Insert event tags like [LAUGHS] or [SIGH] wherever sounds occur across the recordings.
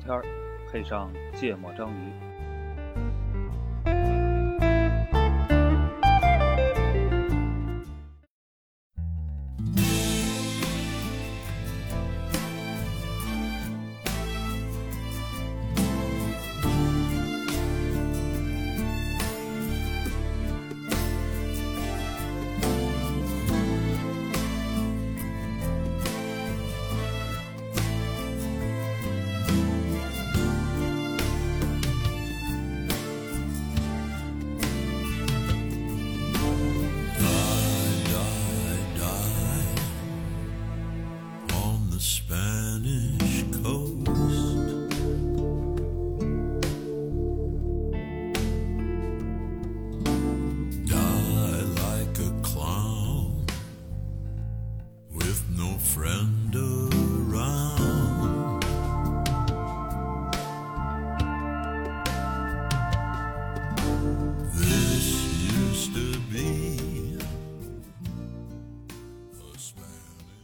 天儿，配上芥末章鱼。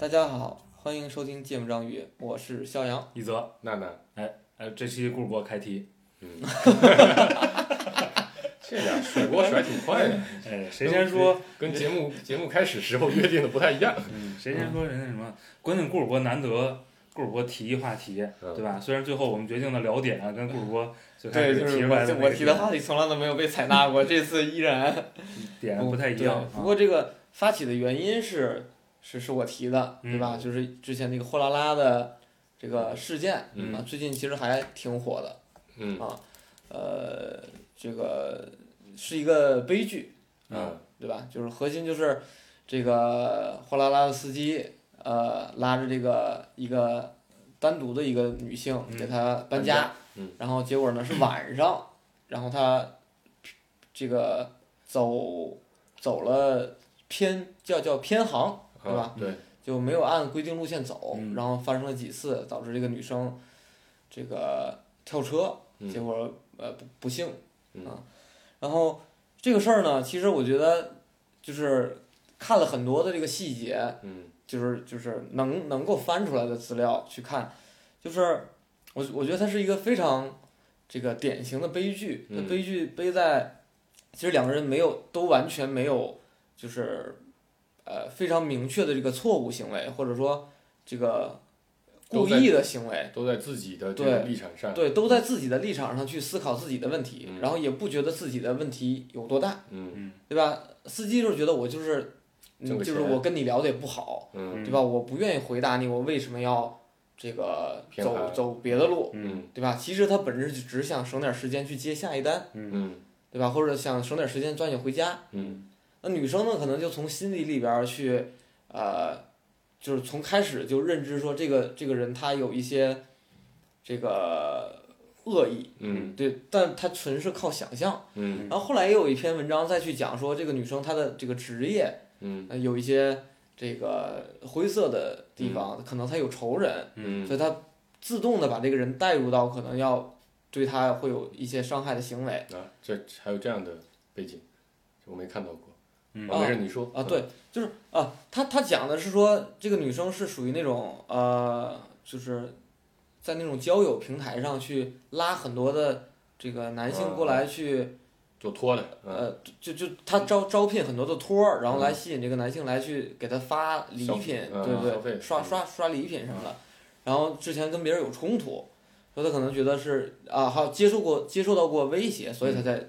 大家好，欢迎收听《芥末章鱼》，我是肖阳。一泽，娜娜，哎，呃，这期顾主播开题，嗯 [LAUGHS] [LAUGHS] 这俩甩锅甩挺快的，哎，谁先说？跟节目节目开始时候约定的不太一样。嗯，谁先说人家什么？关键顾主播难得，顾主播提一话题，嗯对吧？虽然最后我们决定的聊点啊跟顾主播最开对，始就是提出来的那我我提的话题从来都没有被采纳过，这次依然 [LAUGHS] 点不太一样对。不啊。过这个发起的原因是是是我提的，嗯对吧？就是之前那个货拉拉的这个事件嗯啊，最近其实还挺火的，嗯啊呃，这个是一个悲剧，嗯对吧？就是核心就是这个货拉拉的司机，呃，拉着这个一个单独的一个女性嗯给她搬家，搬家嗯然后结果呢是晚上，然后她这个走走了偏叫叫偏航，对吧？就没有按规定路线走，嗯然后发生了几次，导致这个女生这个跳车，嗯结果呃不不幸嗯啊。然后这个事儿呢，其实我觉得就是看了很多的这个细节，嗯就是就是能能够翻出来的资料去看，就是我我觉得它是一个非常这个典型的悲剧。那嗯悲剧悲在，其实两个人没有都完全没有就是呃非常明确的这个错误行为，或者说这个故意的行为，都在自己的这个立场上。对，都在自己的立场上去思考自己的问题，嗯然后也不觉得自己的问题有多大，嗯嗯对吧？司机就是觉得我就是。就是我跟你聊的也不好，嗯对吧？我不愿意回答你，我为什么要这个走走别的路，嗯对吧？其实他本质就只是想省点时间去接下一单，嗯对吧？或者想省点时间抓紧回家。嗯那女生呢，可能就从心理里边去，呃，就是从开始就认知说这个这个人他有一些这个恶意，嗯对，但他纯是靠想象。嗯然后后来也有一篇文章再去讲说，这个女生她的这个职业，嗯呃，有一些这个灰色的地方，可能她有仇人，嗯所以她自动的把这个人带入到可能要对他会有一些伤害的行为啊，这还有这样的背景，我没看到过。嗯。啊，没事，你说。啊，对，就是啊，他他讲的是说这个女生是属于那种呃，就是在那种交友平台上去拉很多的这个男性过来去做托的，嗯。呃，就就他招招聘很多的托儿，然后来吸引这个男性来去给他发礼品，嗯对不对？刷嗯。刷刷礼品什么的。然后之前跟别人有冲突，说他可能觉得是啊，还有接受过接受到过威胁，所以他才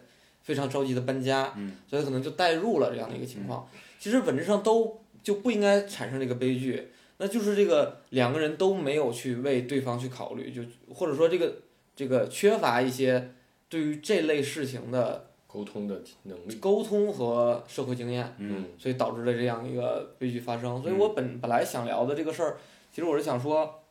非常着急的搬家，嗯所以可能就带入了这样的一个情况。其实本质上都就不应该产生这个悲剧，那就是这个两个人都没有去为对方去考虑，就或者说这个这个缺乏一些对于这类事情的。沟通的能力。沟通和社会经验，嗯所以导致了这样一个悲剧发生。所以我本本来想聊的这个事儿，其实我是想说，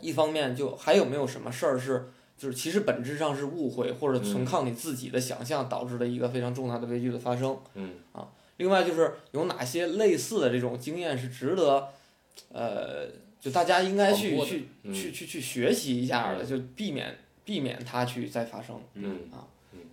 一方面就还有没有什么事儿是，就是其实本质上是误会或者纯靠你自己的想象导致的一个非常重大的悲剧的发生。嗯啊另外就是有哪些类似的这种经验是值得，呃，就大家应该去去嗯去去去学习一下的，嗯就避免避免它去再发生。嗯啊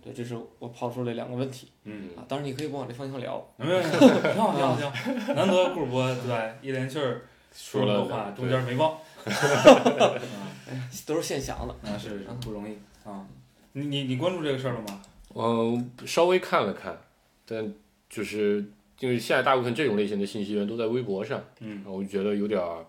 对，这是我抛出了两个问题嗯，啊，当然你可以不往这方向聊。没有，没有挺好挺好挺好，难得顾主播对吧？一连气儿说了了话，中间没忘。[LAUGHS] [LAUGHS] 都是现想的。啊，是是不容易啊。你你你关注这个事儿了吗？嗯，稍微看了看，但就是因为现在大部分这种类型的信息源都在微博上，嗯我就觉得有点儿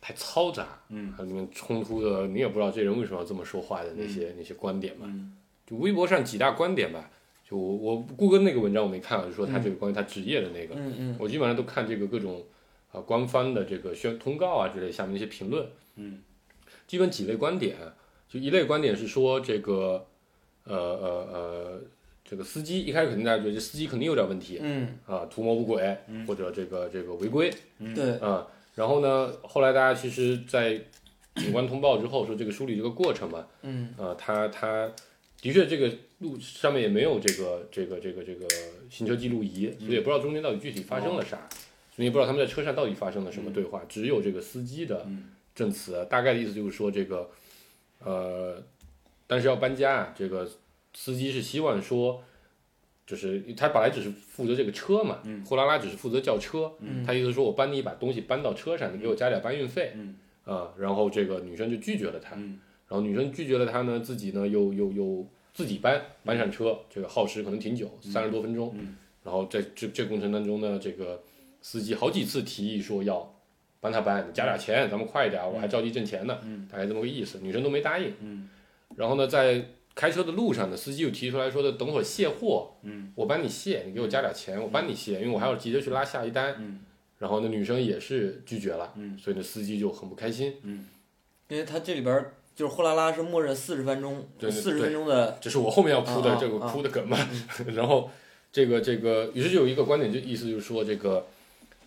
太嘈杂，嗯它里面冲突的你也不知道这人为什么要这么说话的那些、那些观点吧。嗯就微博上几大观点吧，就我我顾哥那个文章我没看啊，就说他嗯这个关于他职业的那个，嗯嗯我基本上都看这个各种啊、官方的这个宣通告啊之类下面那些评论，嗯，基本几类观点，就一类观点是说这个呃呃呃这个司机一开始肯定大家觉得这司机肯定有点问题嗯，啊，图谋不轨、或者这个这个违规对，啊，然后呢，后来大家其实，在警官通报之后说这个梳理这个过程嘛，嗯。啊，他他的确这个路上面也没有这个这个这个这个行车记录仪，所以也不知道中间到底具体发生了啥，所以也不知道他们在车上到底发生了什么对话，只有这个司机的证词，大概的意思就是说这个呃，但是要搬家啊，这个司机是希望说。就是他本来只是负责这个车嘛，货拉拉只是负责叫车，他意思说我帮你把东西搬到车上，你给我加点搬运费，啊，然后这个女生就拒绝了他，然后女生拒绝了他呢，自己呢又又又自己搬搬上车，这个耗时可能挺久，三十多分钟，然后在这这过程当中呢，这个司机好几次提议说要帮他搬，你加点钱，咱们快一点，我还着急挣钱呢，大概这么个意思，女生都没答应，然后呢，在开车的路上呢，司机又提出来说的，等会儿卸货，我帮你卸，你给我加点钱，我帮你卸，因为我还要急着去拉下一单，然后呢，女生也是拒绝了，所以呢，司机就很不开心。因为他这里边儿就是货拉拉是默认四十分钟，四十分钟的，这是我后面要铺的这个啊。铺的梗嘛。[LAUGHS] 然后这个这个，于是就有一个观点，就意思就是说，这个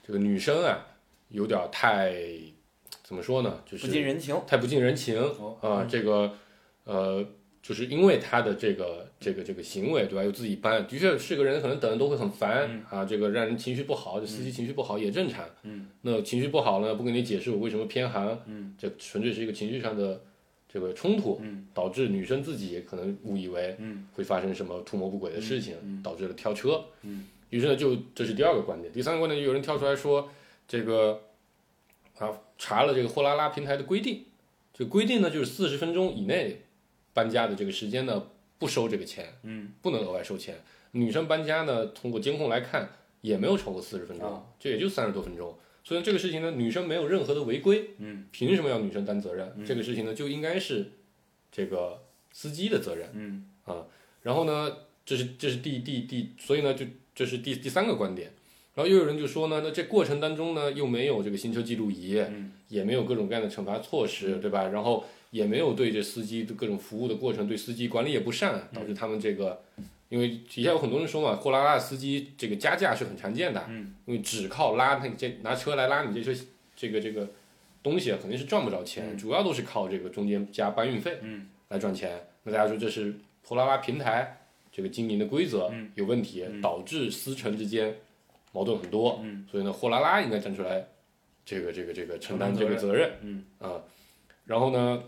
这个女生啊，有点太怎么说呢？就是不近人情。太不近人情哦啊、这个呃，就是因为他的这个这个这个行为，对吧？又自己搬，的确是个人，可能等人都会很烦、啊，这个让人情绪不好，这司机情绪不好也正常。嗯，那情绪不好呢，不跟你解释我为什么偏航，嗯，这纯粹是一个情绪上的这个冲突，嗯，导致女生自己也可能误以为会发生什么图谋不轨的事情，导致了跳车。嗯，于是呢，就这是第二个观点，第三个观点就有人跳出来说这个啊，查了这个货拉拉平台的规定。这规定呢，就是四十分钟以内搬家的这个时间呢，不收这个钱，嗯，不能额外收钱。女生搬家呢，通过监控来看，也没有超过四十分钟，这也就三十多分钟。所以这个事情呢，女生没有任何的违规，嗯，凭什么要女生担责任？这个事情呢，就应该是这个司机的责任，嗯啊。然后呢，这是这是第第第，所以呢，就这是第第三个观点。然后又有人就说呢，那这过程当中呢，又没有这个行车记录仪，也没有各种各样的惩罚措施，对吧？然后也没有对这司机的各种服务的过程，对司机管理也不善，导致他们这个，因为底下有很多人说嘛，货拉拉的司机这个加价是很常见的，因为只靠拉你这拿车来拉你这车这个这个东西啊，肯定是赚不着钱，主要都是靠这个中间加搬运费，来赚钱。那大家说这是货拉拉平台这个经营的规则有问题，导致司乘之间矛盾很多，所以呢，货拉拉应该站出来，这个这个这个承担这个责任，嗯啊，然后呢，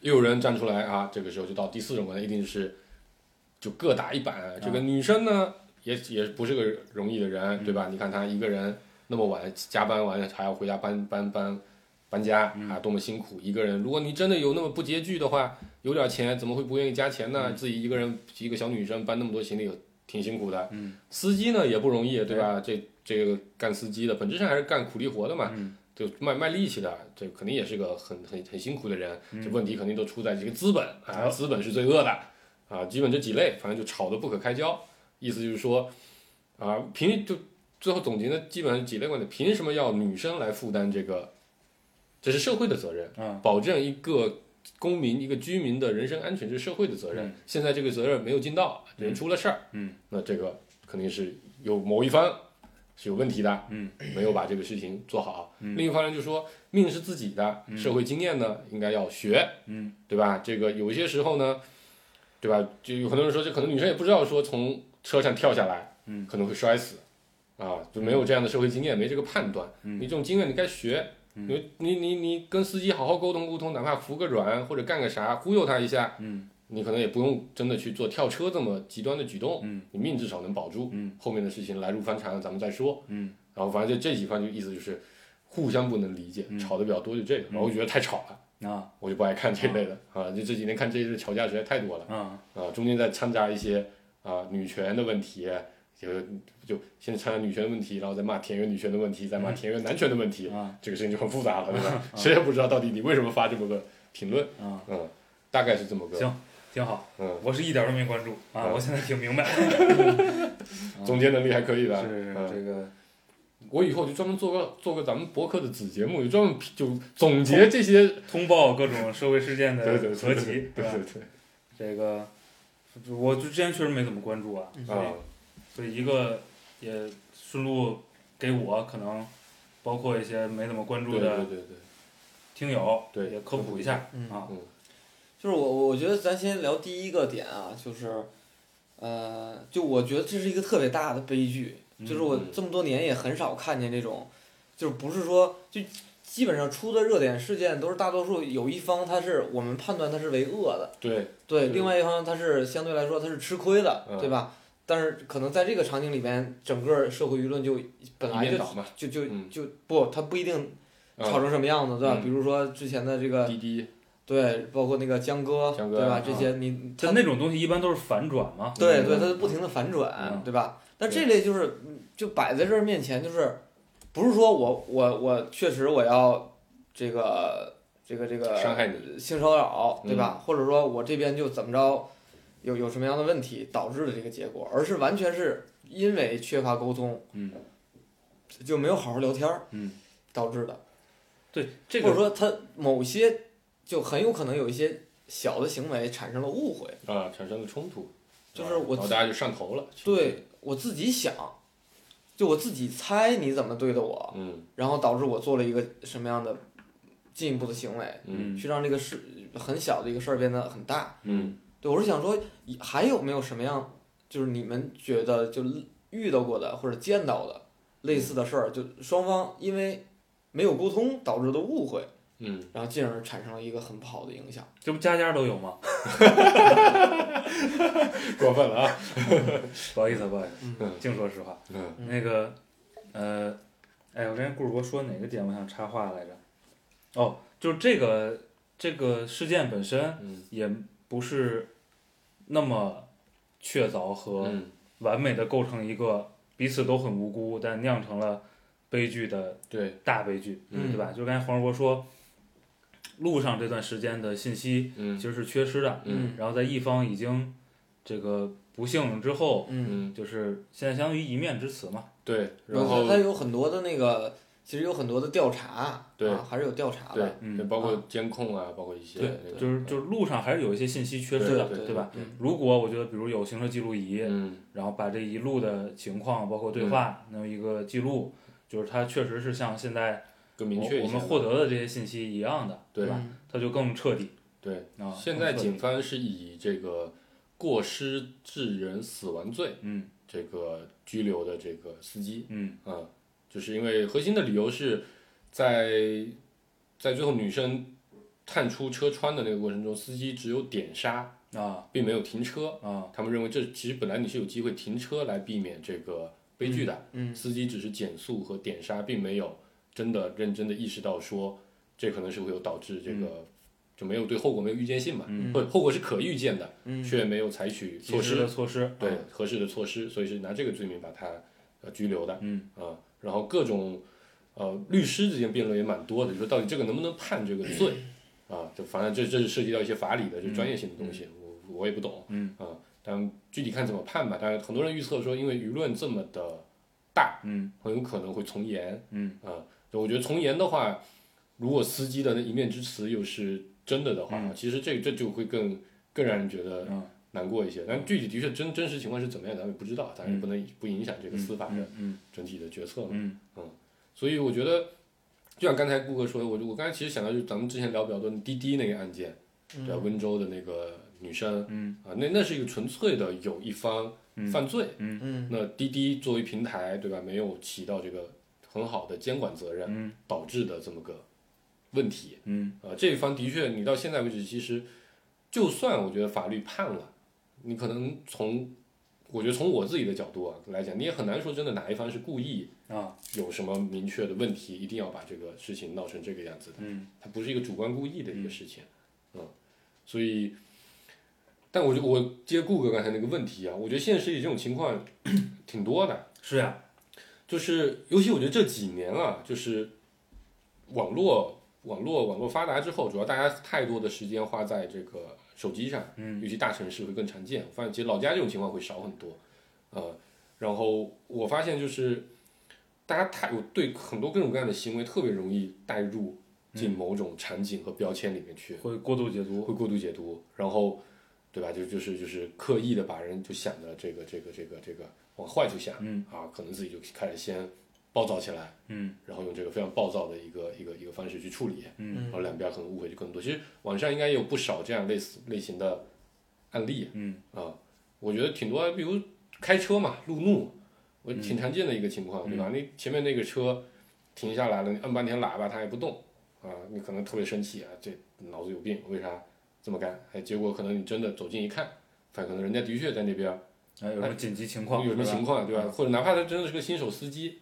又有人站出来啊，这个时候就到第四种观点，一定是就各打一板。这个女生呢，也也不是个容易的人，对吧？你看她一个人那么晚加班完还要回家搬搬搬搬家啊，多么辛苦一个人。如果你真的有那么不拮据的话，有点钱怎么会不愿意加钱呢？自己一个人一个小女生搬那么多行李，挺辛苦的。司机呢也不容易，对吧？这这个干司机的本质上还是干苦力活的嘛，就卖卖力气的，这肯定也是个很很很辛苦的人。这问题肯定都出在这个资本啊，资本是最恶的啊。基本这几类，反正就吵得不可开交。意思就是说，啊，凭就最后总结的，基本上几类观点，凭什么要女生来负担这个？这是社会的责任，保证一个公民、一个居民的人身安全，这是社会的责任。现在这个责任没有尽到，人出了事儿，嗯，那这个肯定是有某一方是有问题的，嗯，没有把这个事情做好。另一方面就说命是自己的，社会经验呢应该要学，嗯，对吧？这个有些时候呢，对吧？就有很多人说，这可能女生也不知道说从车上跳下来，嗯，可能会摔死，啊，就没有这样的社会经验，没这个判断。你这种经验你该学，你你你你跟司机好好沟通沟通，哪怕服个软或者干个啥，忽悠他一下，嗯，你可能也不用真的去做跳车这么极端的举动，嗯，你命至少能保住，嗯，后面的事情来路翻船咱们再说，嗯，然后反正就这几番就意思就是互相不能理解，吵的比较多就这个，然后我觉得太吵了，啊。我就不爱看这类的啊。就这几年看这类吵架实在太多了啊。啊，中间再掺杂一些啊女权的问题，就就先掺杂女权的问题，然后再骂田园女权的问题，再骂田园男权的问题，啊。这个事情就很复杂了，对吧？[LAUGHS] 谁也不知道到底你为什么发这么个评论，啊，嗯，大概是这么个，行挺好。嗯，我是一点儿都没关注啊，嗯。我现在挺明白。[LAUGHS] [LAUGHS] 总结能力还可以的，是是嗯。这个。我以后就专门做个做个咱们博客的子节目，就专门就总结这些，通报各种社会事件的对对对合集，吧？对对对，这个我就之前确实没怎么关注啊，所以啊，所以一个也顺路给我可能包括一些没怎么关注对对的对对，听友对也科普一下嗯啊。就是我我觉得咱先聊第一个点啊，就是，呃，就我觉得这是一个特别大的悲剧，就是我嗯这么多年也很少看见这种，就是不是说就基本上出的热点事件都是大多数有一方他是我们判断他是为恶的，对对，另外一方他是相对来说他是吃亏的，嗯对吧？但是可能在这个场景里边，整个社会舆论就本来就就就嗯就不，他不一定啊吵成什么样子，对吧？嗯比如说之前的这个滴滴，对，包括那个江歌，江歌对吧？啊这些你他那种东西一般都是反转嘛。对对，嗯它是不停的反转嗯，对吧？但这类就是嗯就摆在这儿面前，就是不是说我我我确实我要这个这个这个伤害你性骚扰，对吧？或者说我这边就怎么着有有什么样的问题导致的这个结果，而是完全是因为缺乏沟通，嗯就没有好好聊天儿嗯，导致的，对这个或者说他某些就很有可能有一些小的行为产生了误会。啊，产生了冲突，就是我大家就上头了，对我自己想，就我自己猜你怎么对的我，嗯然后导致我做了一个什么样的进一步的行为，嗯去让这个事很小的一个事儿变得很大。嗯对，我是想说，还有没有什么样，就是你们觉得就遇到过的或者见到的类似的事儿，就双方因为没有沟通导致的误会，嗯，然后进而产生了一个很不好的影响。这不家家都有吗？[LAUGHS] 过分了啊，[LAUGHS] 不好意思，不好意思，嗯净说实话。嗯那个，呃，哎，我刚才顾主播说哪个点，我想插话来着。哦，就是这个这个事件本身嗯也不是那么确凿和嗯完美的构成一个彼此都很无辜，但酿成了悲剧的对，大悲剧，嗯对吧？就刚才黄世博说，路上这段时间的信息嗯其实是缺失的，嗯然后在一方已经这个不幸之后，就是现在相当于一面之词嘛。对，然然后后它有很多的那个，其实有很多的调查，对啊，还是有调查对的。嗯对，包括监控啊，包括一些对那个就是就是路上还是有一些信息缺失的，对对吧？嗯如果我觉得，比如有行车记录仪，嗯然后把这一路的情况，包括对话，能有一个记录，就是它确实是像现在更明我我们确一些嘛，获得的这些信息一样的，对吧？嗯它就更彻底对，啊。现在警方是以这个过失致人死亡罪嗯这个拘留的这个司机，嗯啊，就是因为核心的理由是在在最后女生探出车窗的那个过程中，司机只有点刹，啊并没有停车。啊。他们认为这其实本来你是有机会停车来避免这个悲剧的，嗯司机只是减速和点刹，并没有真的认真的意识到说这可能是会有导致这个、就没有对后果没有预见性嘛，嗯。或者后果是可预见的，嗯。却没有采取措施，措施，对、啊。合适的措施，所以是拿这个罪名把他呃拘留的。嗯。啊，然后各种呃律师之间辩论也蛮多的，就说到底这个能不能判这个罪啊？就反正这这是涉及到一些法理的，就专业性的东西，我我也不懂，嗯啊，但具体看怎么判吧。但是很多人预测说，因为舆论这么的大，嗯很有可能会从严嗯啊。我觉得从严的话，如果司机的那一面之词又是真的的话，嗯其实这这就会更更让人觉得嗯难过一些。但具体的确真真实情况是怎么样，咱们也不知道，当然也不能不影响这个司法的嗯嗯整体的决策嘛。嗯所以我觉得，就像刚才顾哥说的，我我刚才其实想到就是咱们之前聊比较多滴滴那个案件，对吧？温州的那个女生嗯啊，那那是一个纯粹的有一方犯罪，嗯那滴滴作为平台，对吧？没有起到这个很好的监管责任，嗯导致的这么个问题嗯啊。这一方的确，你到现在为止，其实就算我觉得法律判了，你可能从我觉得从我自己的角度啊来讲，你也很难说真的哪一方是故意啊，有什么明确的问题，一定要把这个事情闹成这个样子的。嗯，它不是一个主观故意的一个事情，嗯，所以，但我就我接顾哥刚才那个问题啊，我觉得现实里这种情况挺多的，[CLEARS THROAT] 是呀，就是尤其我觉得这几年啊，就是网络网络网络发达之后，主要大家太多的时间花在这个手机上，嗯尤其大城市会更常见。我发现其实老家这种情况会少很多，呃，然后我发现就是大家太有对很多各种各样的行为特别容易带入进某种场景和标签里面去，会过度解读，会过度解读，然后对吧？就就是就是刻意的把人就想的这个这个这个这个往坏处想，嗯啊，可能自己就开始先暴躁起来，嗯然后用这个非常暴躁的一个一个一个方式去处理，嗯然后两边可能误会就更多。其实网上应该也有不少这样类似类型的案例嗯啊，我觉得挺多，比如开车嘛，路怒，我嗯挺常见的一个情况，对吧？你前面那个车停下来了，你摁半天喇叭它也不动啊，你可能特别生气啊，这脑子有病，为啥这么干？哎，结果可能你真的走近一看，发现可能人家的确在那边哎，有什么紧急情况？有什么情况，对吧？或者哪怕他真的是个新手司机，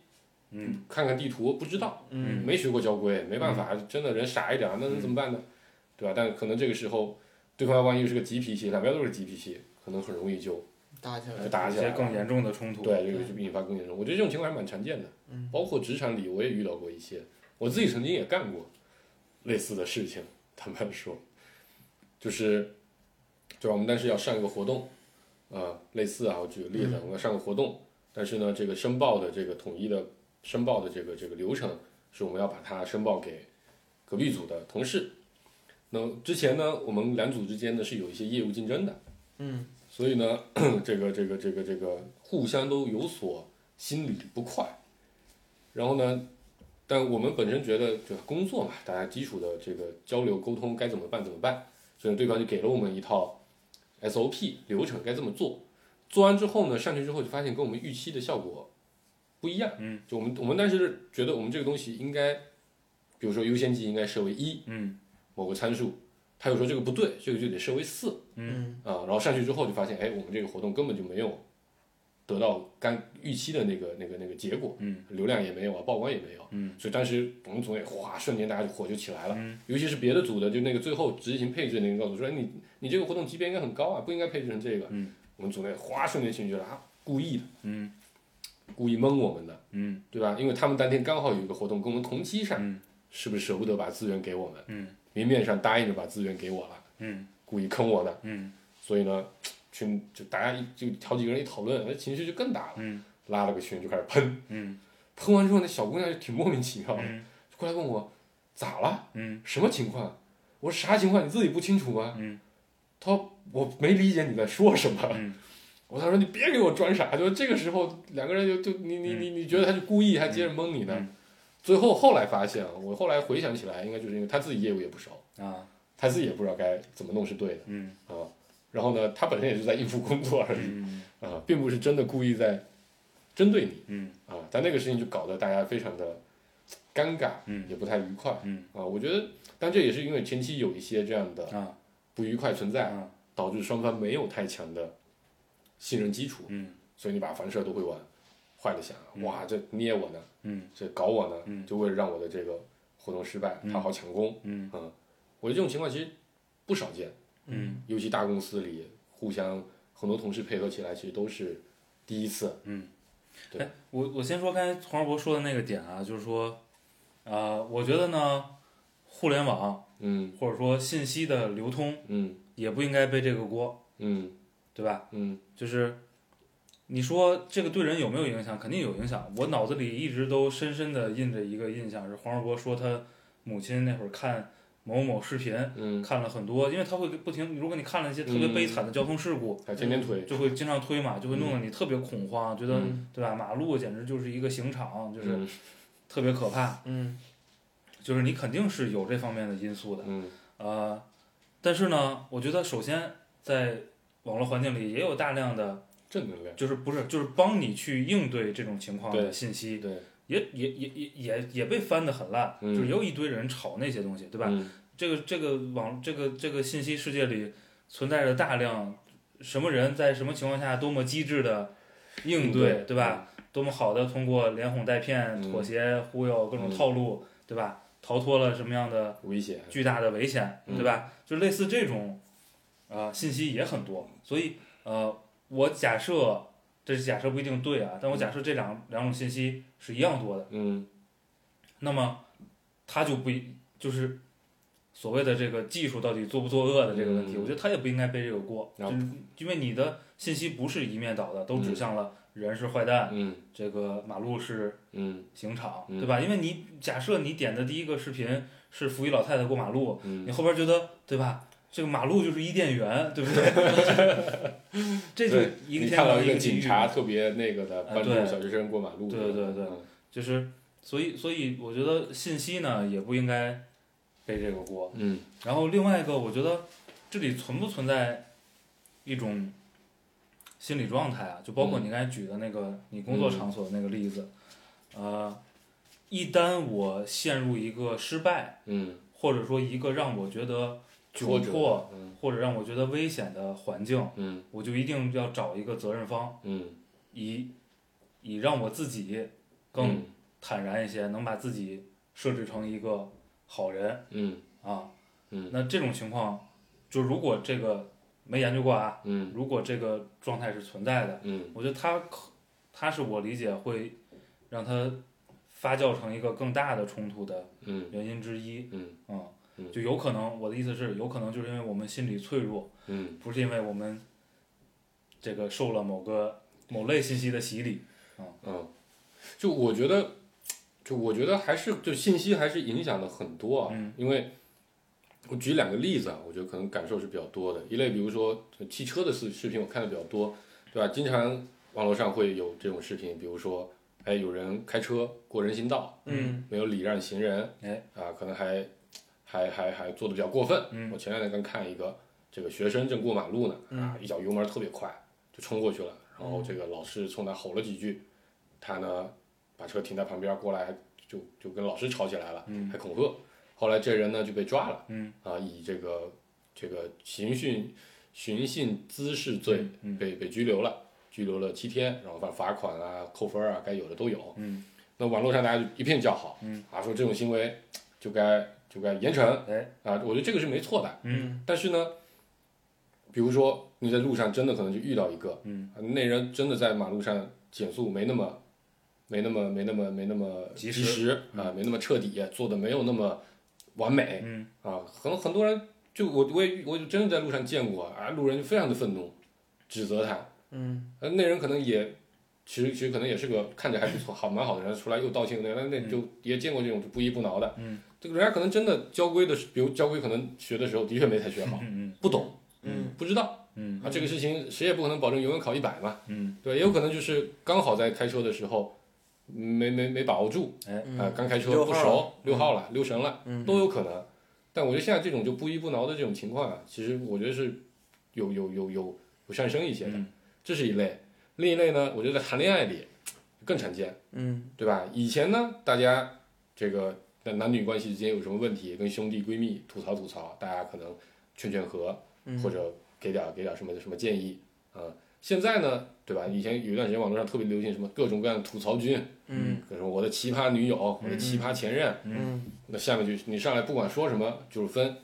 嗯，看看地图不知道，嗯没学过交规，没办法，真的人傻一点，那能怎么办呢？对吧？但可能这个时候，对方万一又是个急脾气，两边都是急脾气，可能很容易就打起来就打起来了。些更严重的冲突。对，这个就引发更严重。我觉得这种情况还蛮常见的，嗯包括职场里我也遇到过一些，我自己曾经也干过类似的事情。坦白说，就是，对吧？我们当时要上一个活动，啊、类似啊，我举个例子，我们要上个活动，但是呢，这个申报的这个统一的申报的这个这个流程是我们要把它申报给隔壁组的同事。那之前呢，我们两组之间呢是有一些业务竞争的，嗯，所以呢，[COUGHS] 这个这个这个这个互相都有所心里不快。然后呢，但我们本身觉得，就工作嘛，大家基础的这个交流沟通该怎么办怎么办，所以对方就给了我们一套 SOP 流程该这么做。做完之后呢，上去之后就发现跟我们预期的效果不一样。嗯，就我们我们当时觉得我们这个东西应该，比如说优先级应该设为一，嗯。某个参数，他又说这个不对，这个就得设为四。嗯。啊，然后上去之后就发现，哎，我们这个活动根本就没有得到刚预期的那个那个那个结果，嗯，流量也没有啊，曝光也没有，嗯，所以当时我们组也哗，瞬间大家就火就起来了，嗯。尤其是别的组的，就那个最后执行配置那个告诉说，哎，你你这个活动级别应该很高啊，不应该配置成这个，嗯，我们组内哗瞬间情绪了啊，故意的，嗯故意蒙我们的，嗯。对吧？因为他们当天刚好有一个活动跟我们同期上，嗯。是不是舍不得把资源给我们？嗯。明面上答应着把资源给我了，嗯。故意坑我的。嗯。所以呢，群就大家一就好几个人一讨论，那情绪就更大了，嗯。拉了个群就开始喷，嗯。喷完之后那小姑娘就挺莫名其妙的，嗯。就过来问我咋了，嗯。什么情况？我说啥情况？你自己不清楚吗？嗯。他说我没理解你在说什么。嗯我他说你别给我装傻，就这个时候两个人就就你你你你觉得他是故意还接着蒙你呢？嗯最后后来发现啊，我后来回想起来，应该就是因为他自己业务也不熟，啊他自己也不知道该怎么弄是对的嗯啊。然后呢，他本身也是在应付工作而已。嗯啊，并不是真的故意在针对你嗯啊，但那个事情就搞得大家非常的尴尬，嗯也不太愉快嗯啊。我觉得，但这也是因为前期有一些这样的啊不愉快存在，啊导致双方没有太强的信任基础，嗯。所以你把凡事都会往坏的想，嗯。哇，这捏我呢，嗯。这搞我呢，嗯。就为了让我的这个活动失败，嗯。他好抢功，嗯。啊，我觉得这种情况其实不少见，嗯。尤其大公司里互相很多同事配合起来，其实都是第一次。嗯，对哎，我我先说刚才黄二博说的那个点啊，就是说，啊，我觉得呢，互联网嗯。或者说信息的流通嗯。也不应该背这个锅，嗯对吧？嗯就是你说这个对人有没有影响？肯定有影响。我脑子里一直都深深的印着一个印象，是黄世博说他母亲那会儿看某某视频，嗯，看了很多，因为他会不停，如果你看了一些特别悲惨的交通事故，还天天推，就会经常推嘛，就会弄得你特别恐慌，觉得嗯对吧？马路简直就是一个刑场，就是嗯特别可怕。嗯就是你肯定是有这方面的因素的，嗯呃，但是呢，我觉得首先在网络环境里也有大量的，正能量，就是不是就是帮你去应对这种情况的信息，对，也也也也也也被翻得很烂，嗯就是也有一堆人炒那些东西，对吧？嗯这个这个网这个这个信息世界里存在着大量什么人在什么情况下多么机智的应对，应对对吧？多么好的通过连哄带骗、嗯妥协、忽悠各种套路，对吧？逃脱了什么样的危险，巨大的危险，嗯对吧？就类似这种，呃，信息也很多。所以，呃，我假设这是假设不一定对啊，但我假设这两两种信息是一样多的，嗯那么他就不一就是所谓的这个技术到底作不作恶的这个问题，嗯我觉得他也不应该背这个锅，因为你的信息不是一面倒的，都指向了人是坏蛋，嗯这个马路是嗯刑场，嗯对吧？因为你假设你点的第一个视频是扶一老太太过马路，嗯你后边觉得对吧？这个马路就是伊甸园，对不对？[LAUGHS] 这就对一个天堂一个警察特别那个的啊帮助小学生过马路，对对对嗯就是所以所以我觉得信息呢也不应该背这个锅。嗯然后另外一个，我觉得这里存不存在一种心理状态啊？就包括嗯你刚才举的那个你工作场所的那个例子，呃，一旦我陷入一个失败，嗯，或者说一个让我觉得窘迫，嗯。或者让我觉得危险的环境，嗯。我就一定要找一个责任方，嗯。以以让我自己更嗯。坦然一些，能把自己设置成一个好人嗯。啊。嗯。那这种情况，就如果这个没研究过啊，嗯。如果这个状态是存在的，嗯。我觉得它可，它是我理解会让它发酵成一个更大的冲突的嗯。原因之一。嗯。嗯嗯就有可能，我的意思是，有可能就是因为我们心理脆弱，嗯不是因为我们这个受了某个某类信息的洗礼。嗯，就我觉得，就我觉得还是就信息还是影响的很多啊，嗯因为我举两个例子啊，我觉得可能感受是比较多的。一类比如说汽车的视视频，我看的比较多，对吧？经常网络上会有这种视频，比如说，哎，有人开车过人行道，嗯没有礼让行人，哎，啊，可能还还还还做的比较过分。嗯我前两天刚看一个，这个学生正过马路呢，啊，一脚油门特别快，就冲过去了，然后这个老师冲他吼了几句，他呢把车停在旁边过来，就就跟老师吵起来了，还恐吓。后来这人呢就被抓了，嗯啊，以这个这个刑讯寻衅滋事罪嗯被被拘留了，拘留了七天，然后罚罚款啊、扣分啊，该有的都有。嗯，那网络上大家就一片叫好，嗯，啊，说这种行为就该就该严惩，哎，啊，我觉得这个是没错的。嗯。但是呢，比如说你在路上真的可能就遇到一个，嗯。啊，那人真的在马路上减速没那么。没那么没那么没那么及时时啊，没那么彻底，做的没有那么完美，嗯。啊，很很多人就我我也我就真的在路上见过啊，路人就非常的愤怒，指责他，嗯，呃，那人可能也其实其实可能也是个看着还不错好蛮好的人，出来又道歉那那那就也见过这种就不依不挠的，嗯，这个人家可能真的交规的时，比如交规可能学的时候的确没太学好，嗯不懂，嗯，不知道嗯。啊，这个事情谁也不可能保证永远考一百嘛，嗯。对，也有可能就是刚好在开车的时候没没没把握住，哎啊，刚开车不熟，溜号了，溜神了，嗯。都有可能。但我觉得现在这种就不依不挠的这种情况啊，其实我觉得是有有有有有上升一些的，嗯。这是一类。另一类呢，我觉得在谈恋爱里更常见，嗯。对吧？以前呢，大家这个男男女关系之间有什么问题，跟兄弟闺蜜吐槽吐槽，大家可能劝劝和，嗯或者给点给点什么什么建议啊、现在呢，对吧？以前有一段时间网络上特别流行什么各种各样的吐槽君，嗯各种我的奇葩女友，我的奇葩前任，嗯那下面就你上来不管说什么就是分，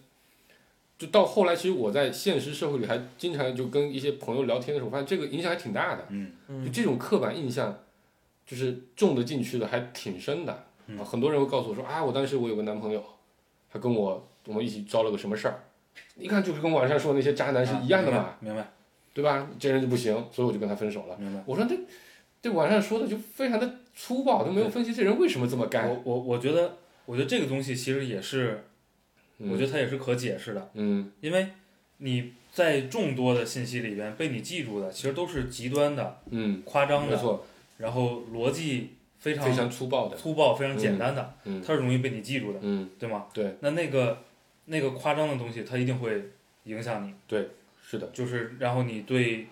就到后来，其实我在现实社会里还经常就跟一些朋友聊天的时候，发现这个影响还挺大的。嗯就这种刻板印象，就是种的进去的还挺深的。嗯啊，很多人会告诉我说啊，我当时我有个男朋友，他跟我我们一起招了个什么事儿，一看就是跟网上说的那些渣男是一样的嘛，啊明白对吧？这人就不行，所以我就跟他分手了。明白。我说这这网上说的就非常的粗暴，都没有分析这人为什么这么干。我我我觉得，我觉得这个东西其实也是，我觉得得它也是可解释的，嗯因为你在众多的信息里边被你记住的，其实都是极端的、嗯，夸张的，然后逻辑非常非常粗暴的。粗暴、非常简单的，嗯它是容易被你记住的，嗯，对吗？对。那那个那个夸张的东西，它一定会影响你，对是的，就是然后你对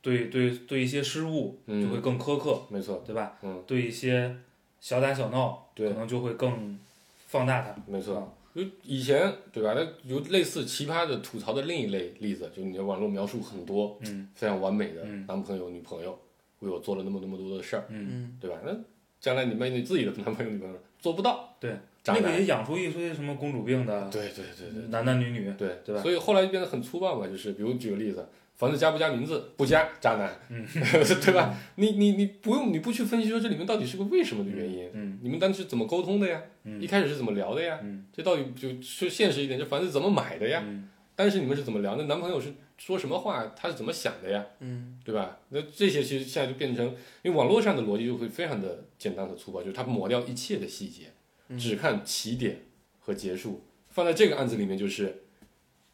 对对对一些失误就会嗯，更苛刻，没错，对吧？嗯，对一些小打小闹，对可能就会更放大它。没错。啊就以前对吧？那有类似奇葩的吐槽的另一类例子，就你的网络描述很多，嗯非常完美的嗯男朋友、女朋友为我做了那么那么多的事儿，嗯对吧？那将来你面对自己的男朋友、女朋友做不到，对，那个也养出一堆什么公主病的，对对对对男男女女，对对吧所以后来就变得很粗暴嘛，就是比如举个例子，房子加不加名字？不加，渣男，嗯 [LAUGHS] 对吧？你你你不用你不去分析说这里面到底是个为什么的原因，嗯你们当时怎么沟通的呀？嗯一开始是怎么聊的呀？嗯这到底就说现实一点，这房子怎么买的呀？嗯当时你们是怎么聊的？男朋友是说什么话？他是怎么想的呀？嗯对吧？那这些其实现在就变成，因为网络上的逻辑就会非常的简单和粗暴，就是他抹掉一切的细节，嗯只看起点和结束。放在这个案子里面就是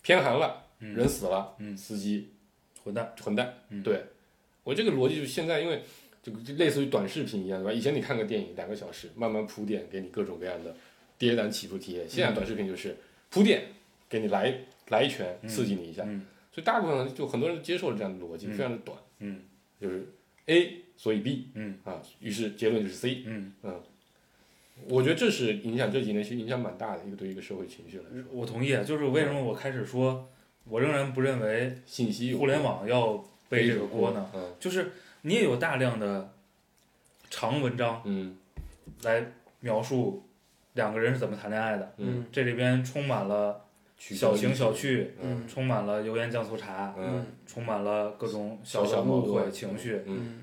偏寒了，嗯人死了，嗯司机混蛋，混蛋。嗯对我这个逻辑就是现在因为就就类似于短视频一样，对吧？以前你看个电影两个小时，慢慢铺垫，给你各种各样的跌宕起伏体验。现在短视频就是铺垫，给你来来一拳，刺激你一下。嗯所以大部分就很多人接受了这样的逻辑，嗯非常的短，嗯就是 A 所以 B 嗯啊，于是结论就是 C。嗯嗯，我觉得这是影响这几年其实影响蛮大的一个对一个社会情绪来说，我同意啊，就是为什么我开始说，我仍然不认为信息互联网要背这个锅呢？嗯就是你也有大量的长文章嗯来描述两个人是怎么谈恋爱的，嗯，这里边充满了取小情小趣，嗯充满了油盐酱醋茶，嗯充满了各种小小的误会情绪，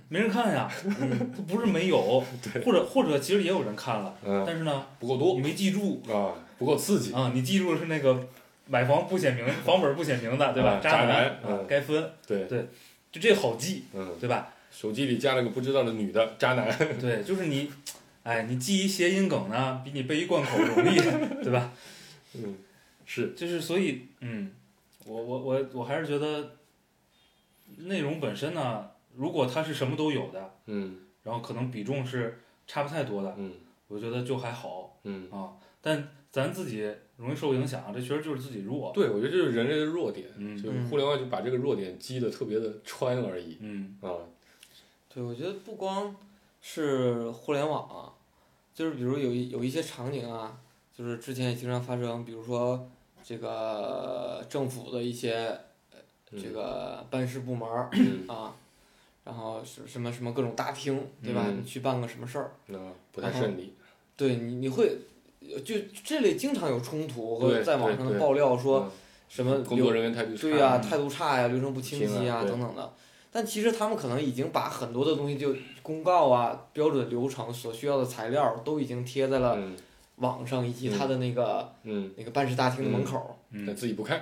没人看呀，[LAUGHS] 不是没有，[LAUGHS] 或者或者其实也有人看了，嗯，但是呢，不够多你没记住啊，不够刺激，啊，你记住的是那个买房不写名，房本不写名的，对吧啊？渣渣男该分，对，就这好记，嗯，对吧？手机里加了个不知道的女的渣男，对，就是你，哎，你记一谐音梗呢，比你背一贯口容易，[LAUGHS] 对吧？嗯，是，就是所以，嗯，我我我我还是觉得内容本身呢，如果它是什么都有的，嗯然后可能比重是差不太多的，嗯我觉得就还好嗯，啊。但咱自己容易受影响，这其实就是自己弱。对，我觉得这是人类的弱点，嗯就是互联网就把这个弱点击的特别的穿而已嗯啊，对，我觉得不光是互联网啊，就是比如有一有一些场景啊，就是之前也经常发生，比如说这个政府的一些这个办事部门儿嗯啊，然后是什么什么各种大厅，对吧？嗯你去办个什么事儿，那不太顺利，对你你会就这里经常有冲突和对在网上的爆料说嗯什么工作人员态度，对呀、嗯态度差呀、流程不清晰啊等等的。但其实他们可能已经把很多的东西就公告啊、标准流程所需要的材料都已经贴在了嗯网上以及他的那个、嗯，那个办事大厅的门口，但嗯。自己不看，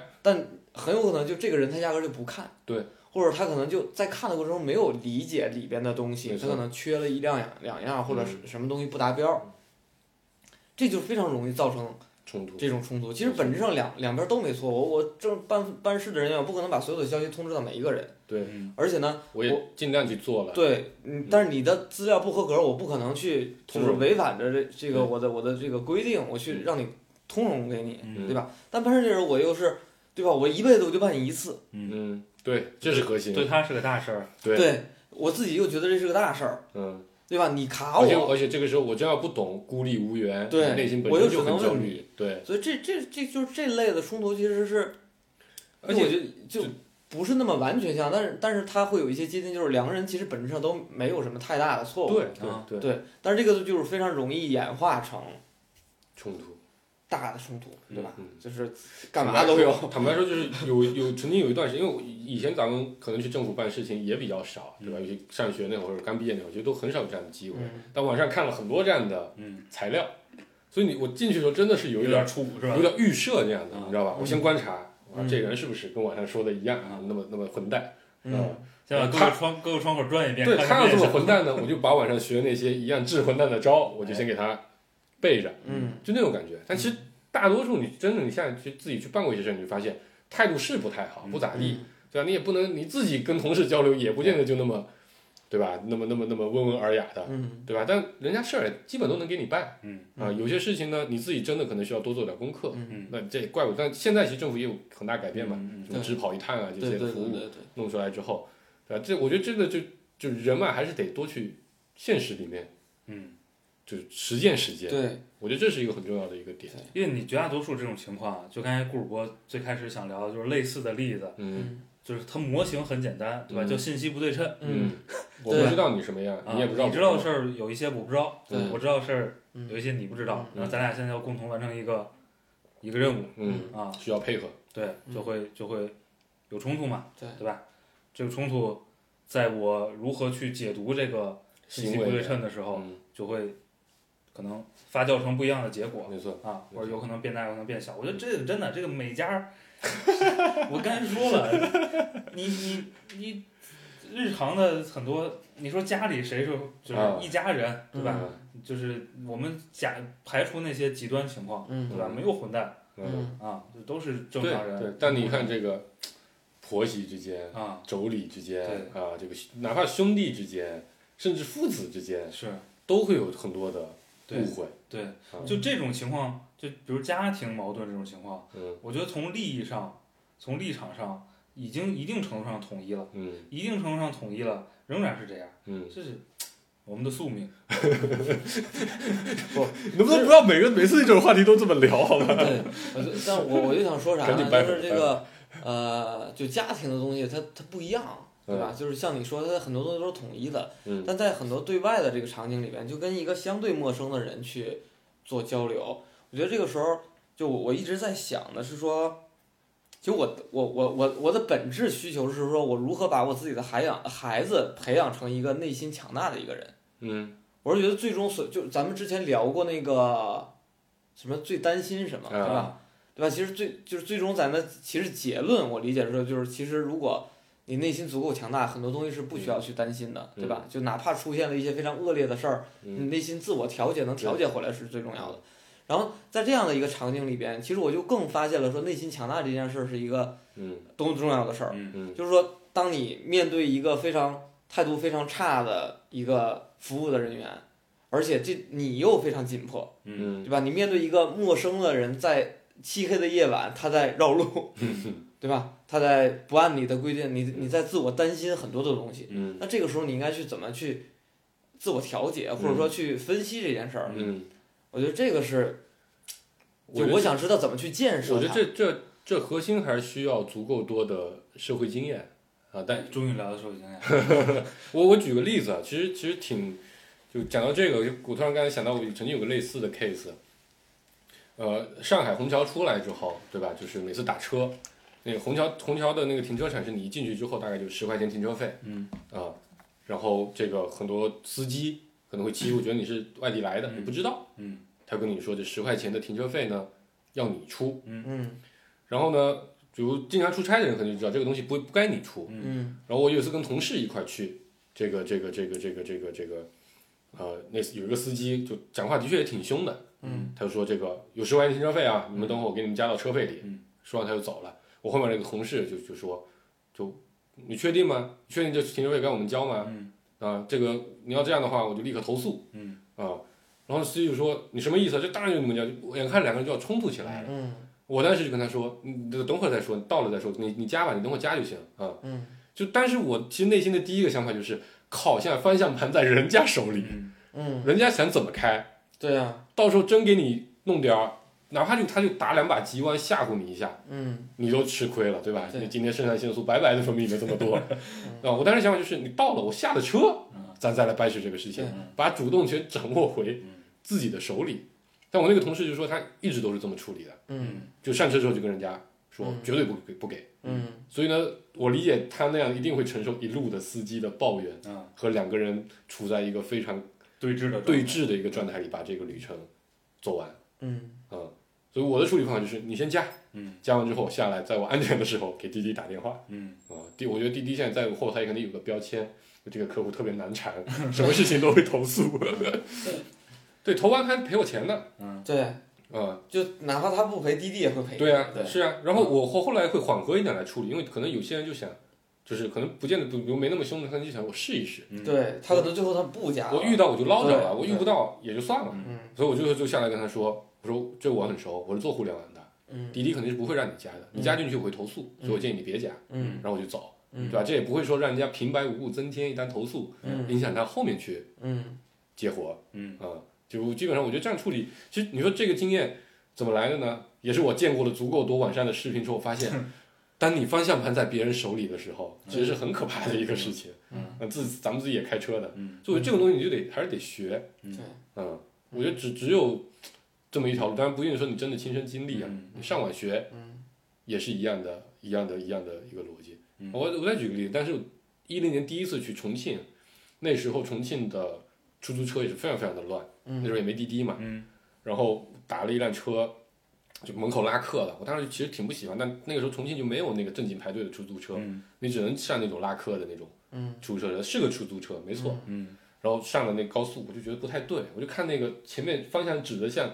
很有可能就这个人他压根就不看，对，或者他可能就在看的过程中没有理解里边的东西，他可能缺了一两样两样或者是嗯什么东西不达标，这就非常容易造成冲突，这种冲突。其实本质上两两边都没错，我我正办办事的人员我不可能把所有的消息通知到每一个人，对，嗯而且呢。我也尽量去做了，对，嗯，但是你的资料不合格，我不可能去就是违反着这这个我的我的这个规定，我去嗯让你通融给你，嗯对吧？但办事这人我又是，对吧？我一辈子我就办你一次，嗯，对，这是核心，对他是个大事儿。对，对我自己又觉得这是个大事儿，嗯，对吧？你卡而且我，而且这个时候我真要不懂，孤立无援，对内心本身就只能很焦虑对，所以这这这就是这类的冲突其实是，而且我觉得就不是那么完全像，但是但是它会有一些接近，就是两个人其实本质上都没有什么太大的错误，对对，对，但是这个就是非常容易演化成冲突，大的冲突，对吧？嗯就是干嘛都有。坦白说，就是有有曾经有一段时间，因为我以前咱们可能去政府办事情也比较少，对吧？尤其上学那会儿，刚毕业那会儿，其实都很少有这样的机会。嗯但网上看了很多这样的嗯，材料，所以你我进去的时候真的是有有一点出是吧有？点预设这样的，啊你知道吧？我先观察，这人是不是跟网上说的一样啊？那么那么混蛋，嗯，先把各个窗各个窗口转一遍，对他要这么混蛋呢，我就把晚上学那些一样治混蛋的招，我就先给他背着，嗯，就那种感觉。但其实大多数你真的你现在去自己去办过一些事儿，你就发现态度是不太好，不咋地，对吧？你也不能你自己跟同事交流，也不见得就那么，对吧？那么那么那么温文尔雅的，嗯对吧？但人家事儿基本都能给你办嗯啊。有些事情呢，你自己真的可能需要多做点功课。嗯，那这也怪我，但现在其实政府也有很大改变嘛，嗯什么只跑一趟啊这些服务弄出来之后，对吧？这我觉得这个就就人嘛，还是得多去现实里面嗯就是实践实践。对，我觉得这是一个很重要的一个点。因为你绝大多数这种情况啊，就刚才顾主播最开始想聊的就是类似的例子，嗯就是它模型很简单，对吧？嗯叫信息不对称。嗯，我不知道你什么样，啊，你也不知道你知道的事儿有一些我不知道，对我知道的事儿嗯有一些你不知道，嗯然后咱俩现在要共同完成一个一个任务嗯，啊，需要配合。对，就会就会有冲突嘛，对对吧？这个冲突，在我如何去解读这个信息不对称的时候，嗯，就会可能发酵成不一样的结果没错。啊，或者有可能变大，有可能变小。我觉得这个真的，这个每家，[LAUGHS] 我刚才说了，你你你日常的很多，你说家里谁是就是啊一家人，对吧？嗯就是我们假排除那些极端情况，嗯对吧？没有混蛋嗯，嗯啊，就都是正常人。对。但你看这个婆媳之间、啊，妯娌之间对啊，这个哪怕兄弟之间，甚至父子之间，是都会有很多的对误会。对，啊就这种情况，就比如家庭矛盾这种情况，嗯我觉得从利益上、从立场上，已经一定程度上统一了，嗯一定程度上统一了，仍然是这样，嗯，这是我们的宿命。[LAUGHS] 不能不能不要每个每次这种话题都这么聊，好吧？对，[LAUGHS] 但我我就想说啥呢？就是这个呃，就家庭的东西它它不一样，对吧？就是像你说，它很多东西都是统一的，嗯但在很多对外的这个场景里边，就跟一个相对陌生的人去做交流，我觉得这个时候，就我我一直在想的是说，就我我我我我的本质需求是说我如何把我自己的孩养孩子培养成一个内心强大的一个人。嗯我是觉得最终所就咱们之前聊过那个什么最担心什么，对吧？啊对吧？其实最就是最终咱的其实结论，我理解说就是其实如果你内心足够强大，很多东西是不需要去担心的，对吧？就哪怕出现了一些非常恶劣的事儿，你嗯内心自我调节能调节回来是最重要的。然后在这样的一个场景里边，其实我就更发现了说内心强大这件事儿是一个嗯多么重要的事儿。嗯嗯就是说，当你面对一个非常态度非常差的一个服务的人员，而且这你又非常紧迫，对吧？你面对一个陌生的人，在漆黑的夜晚，他在绕路，[LAUGHS] 对吧？他在不按你的规定，你你在自我担心很多的东西。嗯那这个时候你应该去怎么去自我调节，或者说去分析这件事儿？嗯，我觉得这个是，就我想知道怎么去建设我觉。得这这这核心还是需要足够多的社会经验啊。但终于聊到社会经验。[LAUGHS] 我我举个例子啊，其实其实挺，就讲到这个，就我突然刚才想到，我曾经有个类似的 case，呃，上海虹桥出来之后，对吧？就是每次打车，那个虹桥虹桥的那个停车场是你一进去之后大概就十块钱停车费，嗯。啊，然后这个很多司机可能会欺负，觉得你是外地来的，嗯你不知道，嗯。他跟你说这十块钱的停车费呢要你出，嗯然后呢，比如经常出差的人可能就知道这个东西不不该你出，嗯然后我有一次跟同事一块去，这个这个这个这个这个这个，呃，那有一个司机就讲话的确也挺凶的，嗯。他就说这个有十块钱停车费啊，你们等会儿我给你们加到车费里。嗯。说完他就走了。我后面那个同事就就说，就你确定吗？确定这停车费该我们交吗？嗯啊，这个你要这样的话，我就立刻投诉。嗯啊，然后司机就说你什么意思？这当然就你们交，眼看两个人就要冲突起来了。嗯我当时就跟他说，你等会儿再说，到了再说，你你加吧，你等会儿加就行啊。嗯就但是我其实内心的第一个想法就是，靠，现在方向盘在人家手里，嗯嗯，人家想怎么开，对啊，到时候真给你弄点儿，哪怕就他就打两把急弯吓唬你一下，嗯。你都吃亏了，对吧？对。你今天肾上腺素白白的分泌了这么多，[LAUGHS] 啊，我当时想法就是，你到了，我下了车，咱再来掰扯这个事情，把主动权掌握回嗯。自己的手里。但我那个同事就说他一直都是这么处理的，嗯。就上车之后就跟人家说嗯。绝对不给不给。嗯。所以呢，我理解他那样一定会承受一路的司机的抱怨嗯，和两个人处在一个非常对峙的对峙的一个状态里把这个旅程走完。嗯。嗯，所以我的处理方法就是你先加，嗯加完之后下来，在我安全的时候给滴滴打电话。嗯啊，滴，我觉得滴滴现在在我后台肯定有个标签，这个客户特别难缠，什么事情都会投诉。[LAUGHS] 对，投完还赔我钱呢。嗯对，啊，就哪怕他不赔，滴滴也会赔。对啊，对是啊。然后我后后来会缓和一点来处理，因为可能有些人就想，就是可能不见得，比如没那么凶的，他就想我试一试。嗯对他可能最后他不加。我遇到我就捞着了，我遇不到也就算了。嗯所以我就就下来跟他说，我说这我很熟，我是做互联网的，嗯滴滴肯定是不会让你加的，你加进去我会投诉，所以我建议你别加。嗯然后我就走，嗯对吧？这也不会说让人家平白无故增添一单投诉，嗯影响他后面去嗯接活。嗯啊，就基本上我觉得这样处理，其实你说这个经验怎么来的呢？也是我见过了足够多网上的视频之后发现，[LAUGHS] 当你方向盘在别人手里的时候，其实是很可怕的一个事情。嗯，自咱们自己也开车的，嗯，所以这种东西你就得还是得学。对，嗯，我觉得只只有这么一条路，当然不一定说你真的亲身经历啊，嗯你上网学，嗯。也是一样的，一样的，一样的一个逻辑。嗯。我我再举个例子，但是一零年第一次去重庆，那时候重庆的出租车也是非常非常的乱，那时候也没滴滴嘛，嗯。然后打了一辆车，就门口拉客了。我当时其实挺不喜欢，但那个时候重庆就没有那个正经排队的出租车，嗯。你只能上那种拉客的那种嗯。出租车，是个出租车，没错。嗯。然后上了那高速，我就觉得不太对，我就看那个前面方向指的像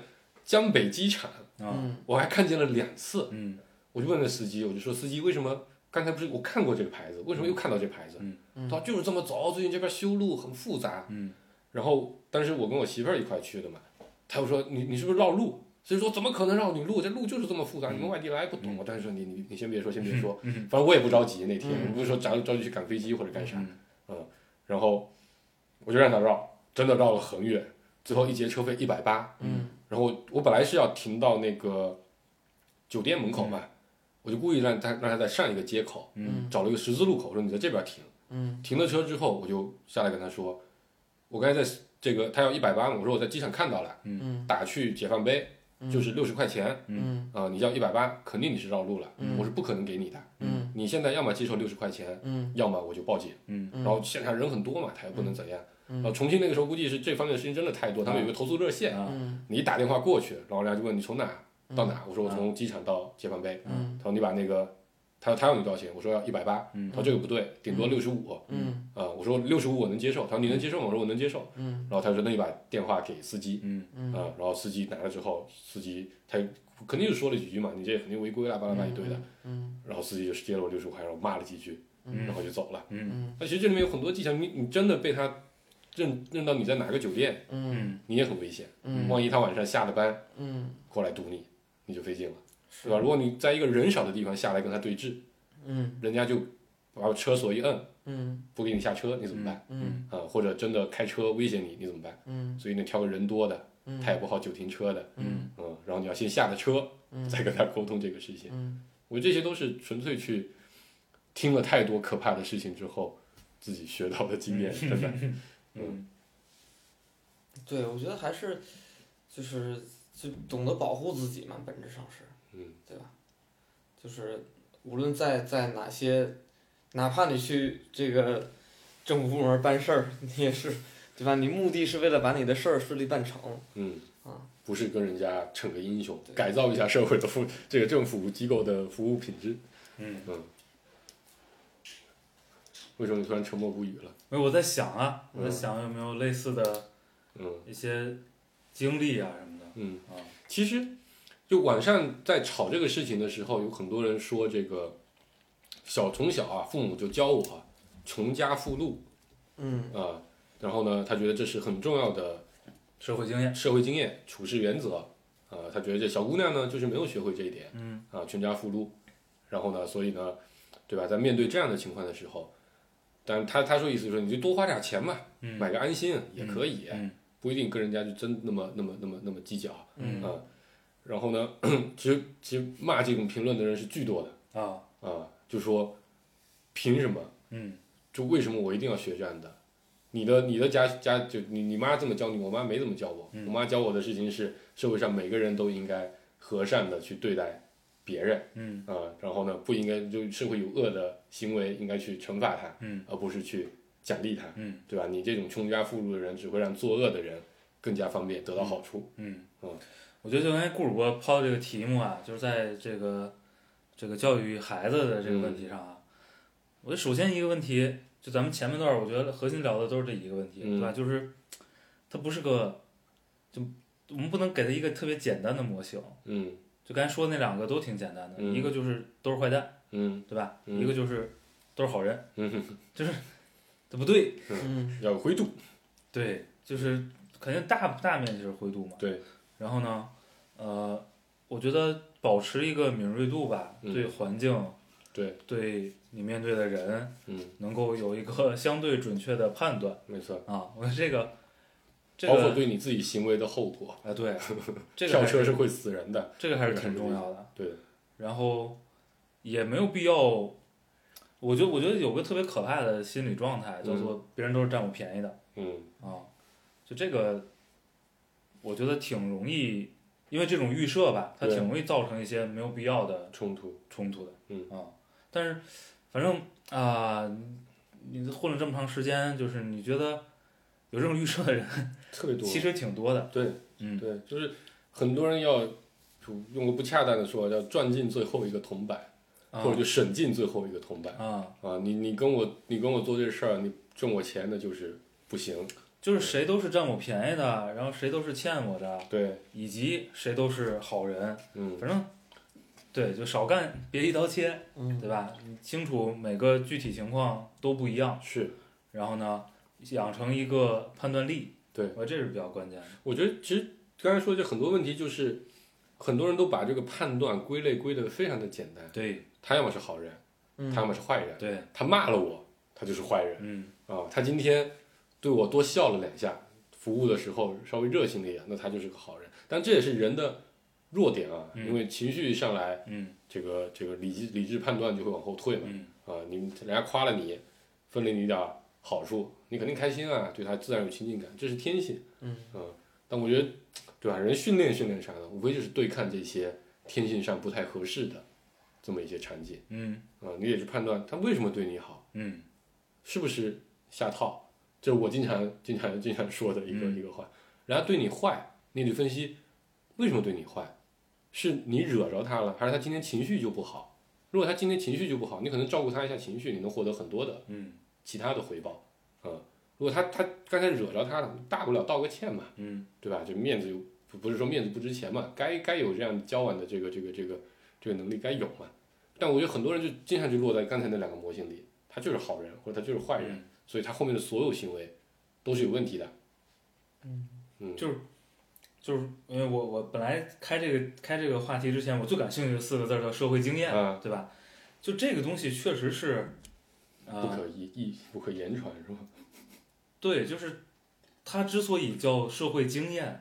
江北机场，啊嗯我还看见了两次，嗯我就问那司机，我就说司机为什么刚才不是我看过这个牌子，为什么又看到这牌子？嗯他说就是这么走，最近这边修路很复杂。嗯然后当时我跟我媳妇儿一块去的嘛，他又说你你是不是绕路？所以说怎么可能绕你路？这路就是这么复杂，你们外地来不懂。我当时说你你你先别说，先别说，反正我也不着急那天，嗯不是说着着急去赶飞机或者干啥。嗯然后我就让他绕，真的绕了很远，最后一节车费一百八。嗯然后我本来是要停到那个酒店门口嘛，我就故意让他让他在上一个街口，嗯找了一个十字路口，说你在这边停。嗯停了车之后，我就下来跟他说，我刚才在这个他要一百八，我说我在机场看到了，嗯打去解放碑就是六十块钱嗯啊、你要一百八，肯定你是绕路了，嗯我是不可能给你的。嗯你现在要么接受六十块钱，嗯要么我就报警。嗯然后现场人很多嘛，他也不能怎样。嗯然后重庆那个时候估计是这方面的事情真的太多，他们有个投诉热线，啊嗯。你一打电话过去，然后人家就问你从哪到哪，我说我从机场到解放碑，嗯。他说你把那个，他他要你多少钱？我说要一百八，嗯。他说这个不对，顶多六十五，嗯。啊，我说六十五我能接受，他说你能接受吗？我说我能接受，嗯。然后他说那你把电话给司机，嗯。嗯啊，然后司机拿了之后，司机他肯定是说了几句嘛，你这肯定违规啦，巴拉巴拉一堆的，嗯然后司机就接了我六十五块，然后骂了几句，然后就走了。嗯嗯。那其实这里面有很多技巧，你你真的被他认认到你在哪个酒店，嗯嗯你也很危险。嗯万一他晚上下了班嗯过来堵你，你就费劲了，是对吧？如果你在一个人少的地方下来跟他对峙，嗯人家就把车锁一摁，嗯不给你下车，你怎么办？嗯啊，或者真的开车威胁你，你怎么办？嗯所以你挑个人多的，嗯他也不好久停车的，嗯嗯，然后你要先下了车，再跟他沟通这个事情。嗯我觉得这些都是纯粹去听了太多可怕的事情之后自己学到的经验，真的。嗯。对，我觉得还是就是就懂得保护自己嘛，本质上是，嗯，对吧？就是无论在在哪些，哪怕你去这个政府部门办事儿，你也是，对吧？你目的是为了把你的事儿顺利办成，嗯。啊，不是跟人家逞个英雄，改造一下社会的服这个政府机构的服务品质。嗯，嗯，为什么你突然沉默不语了？没有我在想啊，我在嗯想有没有类似的嗯。一些经历啊什么的。嗯，啊，其实就网上在吵这个事情的时候，有很多人说这个小从小啊，父母就教我啊穷家富路。嗯。啊，然后呢，他觉得这是很重要的社会经验，社会经验、处事原则。啊，他觉得这小姑娘呢就是没有学会这一点，嗯。啊，全家富路，然后呢，所以呢，对吧，在面对这样的情况的时候，但他他说意思就是说你就多花点钱嘛，嗯买个安心也可以，嗯不一定跟人家就真那么那么那么那么计较嗯啊。然后呢，其实其实骂这种评论的人是巨多的啊啊，就说凭什么？嗯就为什么我一定要学这样的？你的你的家家就你你妈这么教你，我妈没怎么教我。嗯我妈教我的事情是社会上每个人都应该和善的去对待别人嗯。啊，然后呢不应该就社会有恶的行为应该去惩罚他，嗯。而不是去奖励他，嗯。对吧？你这种穷家富路的人只会让作恶的人更加方便得到好处。嗯。嗯，我觉得就刚才顾主播抛的这个题目啊，就是在这个这个教育孩子的这个问题上啊，我觉得首先一个问题，就咱们前面段我觉得核心聊的都是这一个问题，嗯。对吧？就是它不是个，就我们不能给他一个特别简单的模型。嗯就刚才说的那两个都挺简单的，嗯一个就是都是坏蛋，嗯对吧？嗯一个就是都是好人，嗯 [LAUGHS] 就是，这不对，嗯要有灰度。对，就是肯定大大面积是灰度嘛。对。然后呢，呃，我觉得保持一个敏锐度吧，嗯对环境，对，对你面对的人，嗯，能够有一个相对准确的判断没错。啊。我觉得这个包括对你自己行为的后果。啊对，[LAUGHS] 这个跳还车是会死人的，这个还是挺重要的。对，然后也没有必要，我觉得我觉得有个特别可怕的心理状态，叫做别人都是占我便宜的嗯啊，就这个，我觉得挺容易，因为这种预设吧，它挺容易造成一些没有必要的冲突，冲突的。嗯啊，但是反正啊、你你混了这么长时间，就是你觉得有这种预设的人 [LAUGHS] 特别多。其实挺多的。对，嗯，对，就是很多人要就用个不恰当的说，叫赚尽最后一个铜板，啊或者就省尽最后一个铜板啊，啊！你你跟我你跟我做这事儿，你挣我钱，的就是不行。就是谁都是占我便宜的，然后谁都是欠我的，对，以及谁都是好人，嗯，反正对，就少干，别一刀切，嗯对吧？你清楚每个具体情况都不一样，是，然后呢，养成一个判断力，对。我这是比较关键的。我觉得其实刚才说的这很多问题，就是很多人都把这个判断归类归的非常的简单，对。他要么是好人，嗯。他要么是坏人，对，他骂了我，他就是坏人。嗯。啊，他今天对我多笑了两下，服务的时候稍微热情了一点，那他就是个好人。但这也是人的弱点啊，嗯。因为情绪上来，嗯。这个这个理智理智判断就会往后退嘛。嗯。啊，你人家夸了你，分了你一点儿好处，你肯定开心啊，对他自然有亲近感，这是天性。嗯但我觉得，对吧？人训练训练啥的，无非就是对抗这些天性上不太合适的这么一些场景嗯啊，你也去判断他为什么对你好。嗯是不是下套？这是我经常、经常、经常说的一个、嗯一个话。然后对你坏，你得分析为什么对你坏，是你惹着他了，还是他今天情绪就不好？如果他今天情绪就不好，你可能照顾他一下情绪，你能获得很多的嗯其他的回报。嗯，如果他他刚才惹着他了，大不了道个歉嘛，嗯对吧？就面子又不不是说面子不值钱嘛，该该有这样交往的这个这个这个这个能力该有嘛。但我觉得很多人就经常就落在刚才那两个模型里，他就是好人或者他就是坏人。嗯所以他后面的所有行为都是有问题的。嗯，嗯就是就是因为我我本来开这个开这个话题之前，我最感兴趣的四个字儿叫社会经验，嗯对吧？就这个东西确实是，不啊、可一一不可言传是吧？[LAUGHS] 对，就是它之所以叫社会经验，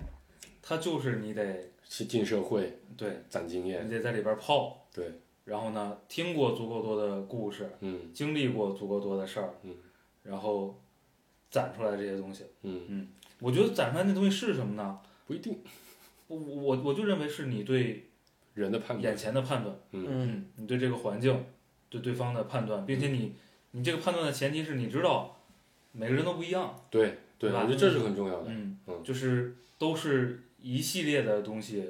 它就是你得去进社会对，攒经验，你得在里边泡，对，然后呢，听过足够多的故事，嗯经历过足够多的事儿，嗯，然后攒出来这些东西。嗯，我觉得攒出来那东西是什么呢？不一定我我我就认为是你对人的判断眼，前的判断，嗯嗯你对这个环境，对对方的判断，并且你你这个判断的前提是你知道每个人都不一样，对对，吧我觉得这是很重要的。嗯嗯就是都是一系列的东西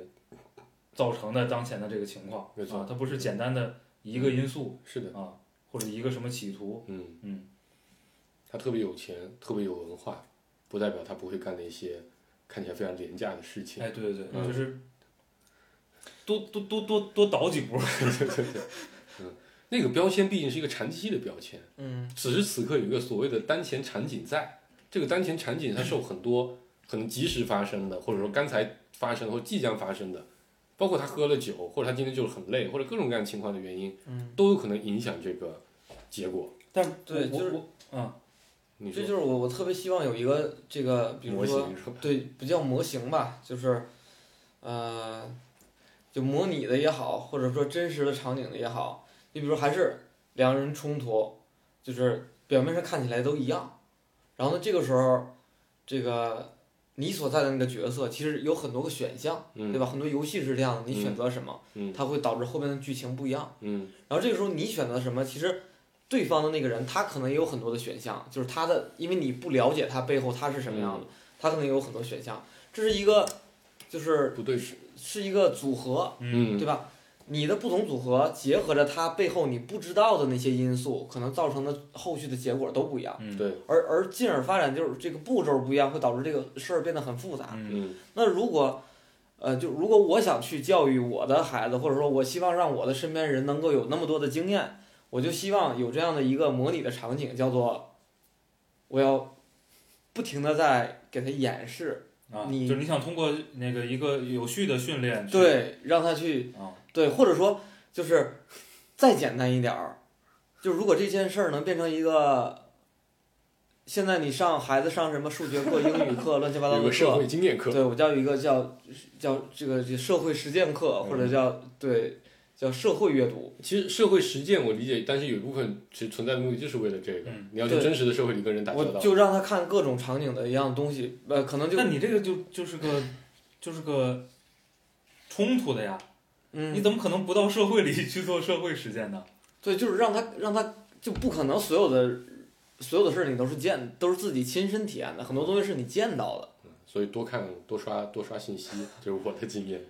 造成的当前的这个情况，没错啊，它不是简单的一个因素是的，啊，或者一个什么企图，嗯嗯，他特别有钱，特别有文化，不代表他不会干那些看起来非常廉价的事情。哎，对对对，嗯就是多多多多多倒几步，[LAUGHS] [LAUGHS] 那个标签毕竟是一个长期的标签，嗯此时此刻有一个所谓的当前场景在，这个当前场景它受很多可能及时发生的，或者说刚才发生的或即将发生的，包括他喝了酒，或者他今天就是很累，或者各种各样情况的原因，嗯，都有可能影响这个结果。但对就是我我嗯你说这就是我我特别希望有一个这个，比如模说型是吧？对，不叫模型吧，就是，呃，就模拟的也好，或者说真实的场景的也好，你比如还是两个人冲突，就是表面上看起来都一样，然后呢，这个时候，这个你所在的那个角色其实有很多个选项，嗯对吧？很多游戏是这样的，你选择什么，嗯它会导致后面的剧情不一样。嗯然后这个时候你选择什么，其实对方的那个人他可能也有很多的选项，就是他的，因为你不了解他背后他是什么样的，他可能有很多选项，这是一个，就是不对是是一个组合，嗯对吧？你的不同组合结合着它背后你不知道的那些因素，可能造成的后续的结果都不一样，嗯。对。而而进而发展就是这个步骤不一样，会导致这个事儿变得很复杂。嗯。嗯。那如果，呃，就如果我想去教育我的孩子，或者说我希望让我的身边人能够有那么多的经验，我就希望有这样的一个模拟的场景，叫做我要不停的在给他演示，啊，你就是你想通过那个一个有序的训练，对，让他去啊，对，或者说就是再简单一点儿，就如果这件事儿能变成一个现在你上孩子上什么数学课、英语课、乱七八糟的有个社会课，经验课，对我叫一个叫叫这个这社会实践课，或者叫对叫社会阅读。其实社会实践我理解，但是有一部分其实存在的目的就是为了这个，嗯你要去真实的社会里跟人打交我道。就让他看各种场景的一样东西，呃，可能就那你这个就就是个就是个冲突的呀，嗯，你怎么可能不到社会里去做社会实践呢？对，就是让他让他就不可能所有的所有的事儿你都是见都是自己亲身体验的，很多东西是你见到的，所以多看多刷多刷信息，[LAUGHS] 这是我的经验。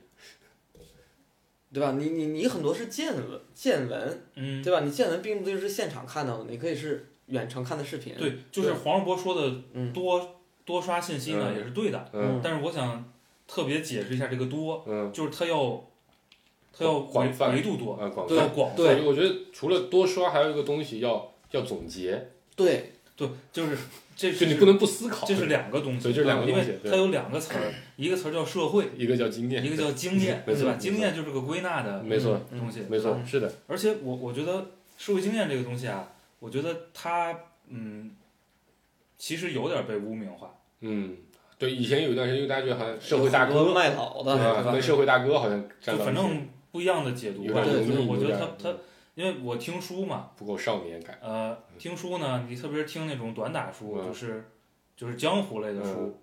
对吧？你你你很多是见闻见闻，嗯，对吧？你见闻并不一定是现场看到的，你可以是远程看的视频。对，就是黄世博说的嗯多多刷信息呢嗯也是对的，嗯但是我想特别解释一下这个多，嗯就是他要它要广泛维度多，啊，广对泛。要广对所以我觉得除了多刷，还有一个东西要要总结，对对，就是这就是你不能不思考。这是两个东西，所以这是两个东西对它有两个词儿，一个词儿叫社会，一个叫经验，一个叫经验，[LAUGHS] 对吧？没错经验就是个归纳的没错，嗯东西，没错，嗯是的，而且我我觉得社会经验这个东西啊，我觉得它嗯，其实有点被污名化。嗯，对，以前有一段时间，因为大家觉得好像社会大哥卖老的，啊，是吧跟？社会大哥好像就站到一起反正不一样的解读吧，就是我觉得他他，因为我听书嘛，不够少年感。呃，听书呢，你特别是听那种短打书，嗯。就是就是江湖类的书，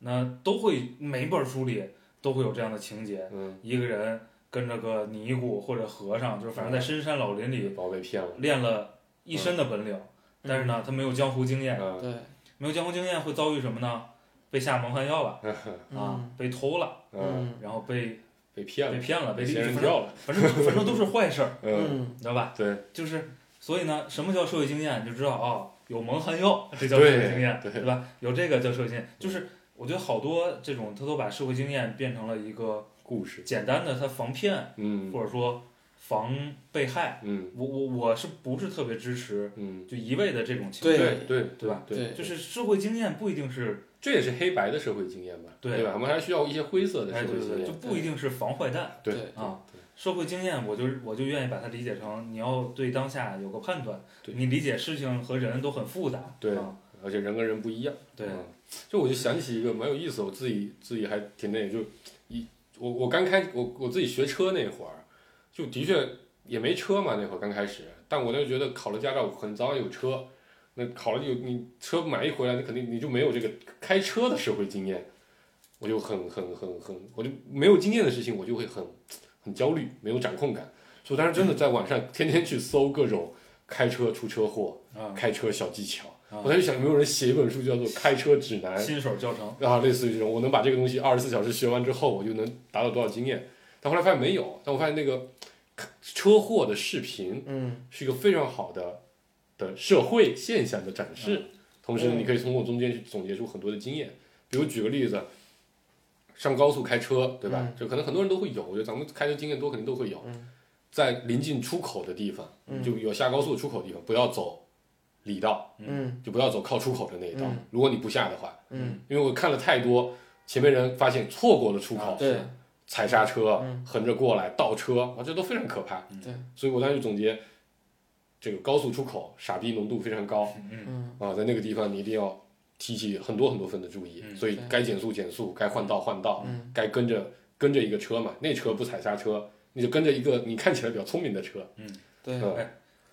那都会每一本书里都会有这样的情节，嗯，一个人跟着个尼姑或者和尚，就是反正在深山老林里把我被骗了。练了一身的本领，但是呢，他没有江湖经验，嗯。对，没有江湖经验会遭遇什么呢？被下蒙汗药了 [LAUGHS] 啊嗯，被偷了，嗯，嗯。然后被被骗了，被骗了，被被仙人 [LAUGHS] 反正跳了。反正反正都是坏事儿，嗯，知道吧？对就是所以呢，什么叫社会经验？你就知道哦，有蒙汗药，这叫社会经验，对对吧？有这个叫社会经验，就是我觉得好多这种他都把社会经验变成了一个故事。简单的他防骗嗯或者说防被害。嗯我我我是不是特别支持嗯，就一味的这种情对绪？对对对吧对，对就是社会经验不一定是这也是黑白的社会经验吧？对对吧？我们还需要一些灰色的哎社会经对对对，就。不一定是防坏蛋对对啊。社会经验，我就我就愿意把它理解成你要对当下有个判断，对你理解事情和人都很复杂，对啊而且人跟人不一样。对，嗯就我就想起一个蛮有意思，我自己自己还挺那个，就一我我刚开我我自己学车那会儿，就的确也没车嘛，那会儿刚开始，但我就觉得考了驾照很早有车，那考了就你车买一回来，你肯定你就没有这个开车的社会经验，我就很很很很，我就没有经验的事情，我就会很很焦虑，没有掌控感，所以当时真的在网上天天去搜各种开车出车祸、啊，开车小技巧。啊我在就想有没有人写一本书叫做《开车指南》，新手教程，啊，类似于这种，我能把这个东西二十四小时学完之后，我就能达到多少经验？但后来发现没有，但我发现那个车祸的视频嗯是一个非常好的的社会现象的展示，同时嗯你可以通过中间去总结出很多的经验。比如举个例子，上高速开车，对吧？嗯就可能很多人都会有，我觉得咱们开车经验多，肯定都会有。嗯在临近出口的地方，嗯就有下高速出口的地方，不要走里道，嗯就不要走靠出口的那一道。嗯如果你不下的话，嗯，因为我看了太多前面人发现错过了出口，啊对踩刹车嗯，横着过来倒车，哇，这都非常可怕。对，所以我当时就总结，这个高速出口傻逼浓度非常高。嗯。啊，在那个地方你一定要提起很多很多分的注意，嗯所以该减速减速，该换道换道，嗯。该跟着跟着一个车嘛，那车不踩刹车，你就跟着一个你看起来比较聪明的车，嗯。对。嗯。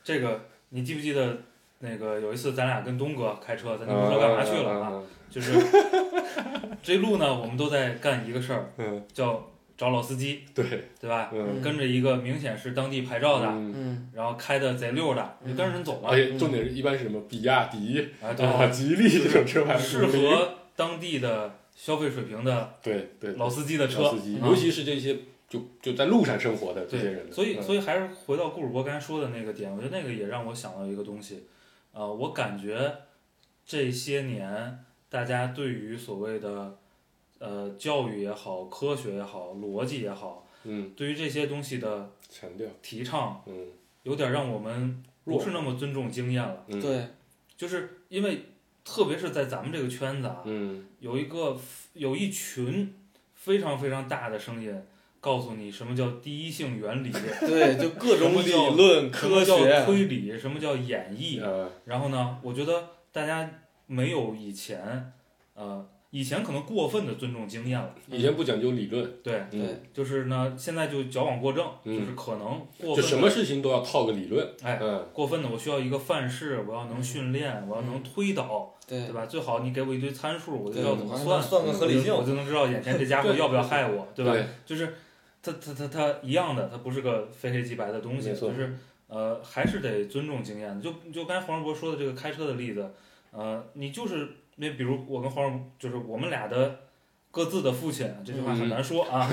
这个你记不记得那个有一次咱俩跟东哥开车，咱就不知道干嘛去了啊，嗯就是这路呢，我们都在干一个事儿，嗯，叫找老司机，对，对吧？嗯，跟着一个明显是当地牌照的，然后开的贼溜的，你就跟着人走嘛而。且重点是一般是什么比亚迪啊，对。啊、吉利这种车牌，适合当地的消费水平的对对。老司机的车，尤其是这些就就在路上生活的这些人，，所以嗯。所以还是回到顾主播刚才说的那个点，我觉得那个也让我想到一个东西，呃，我感觉这些年大家对于所谓的呃教育也好、科学也好、逻辑也好，嗯，对于这些东西的强调，提倡，嗯。有点让我们不是那么尊重经验了，嗯，，对。就是因为特别是在咱们这个圈子啊，嗯。有一个有一群非常非常大的声音，告诉你什么叫第一性原理，[LAUGHS] 对，就各种理论、科学，推理，什么叫演绎。呃然后呢，我觉得大家没有以前，呃，以前可能过分的尊重经验了，以前不讲究理论，对，嗯，对，就是呢，现在就矫枉过正，嗯就是可能过就分地什么事情都要套个理论，哎嗯，过分的，我需要一个范式，我要能训练，我要能推导，对对吧？最好你给我一堆参数，我就对，知道怎么算，算个合理性我，就能知道眼前这家伙要不要害我，对吧？对就是它它它它一样的，它不是个非黑即白的东西，就是呃还是得尊重经验。就就刚才黄世博说的这个开车的例子，呃，你就是那比如我跟黄蓉就是我们俩的各自的父亲，这句话很难说啊，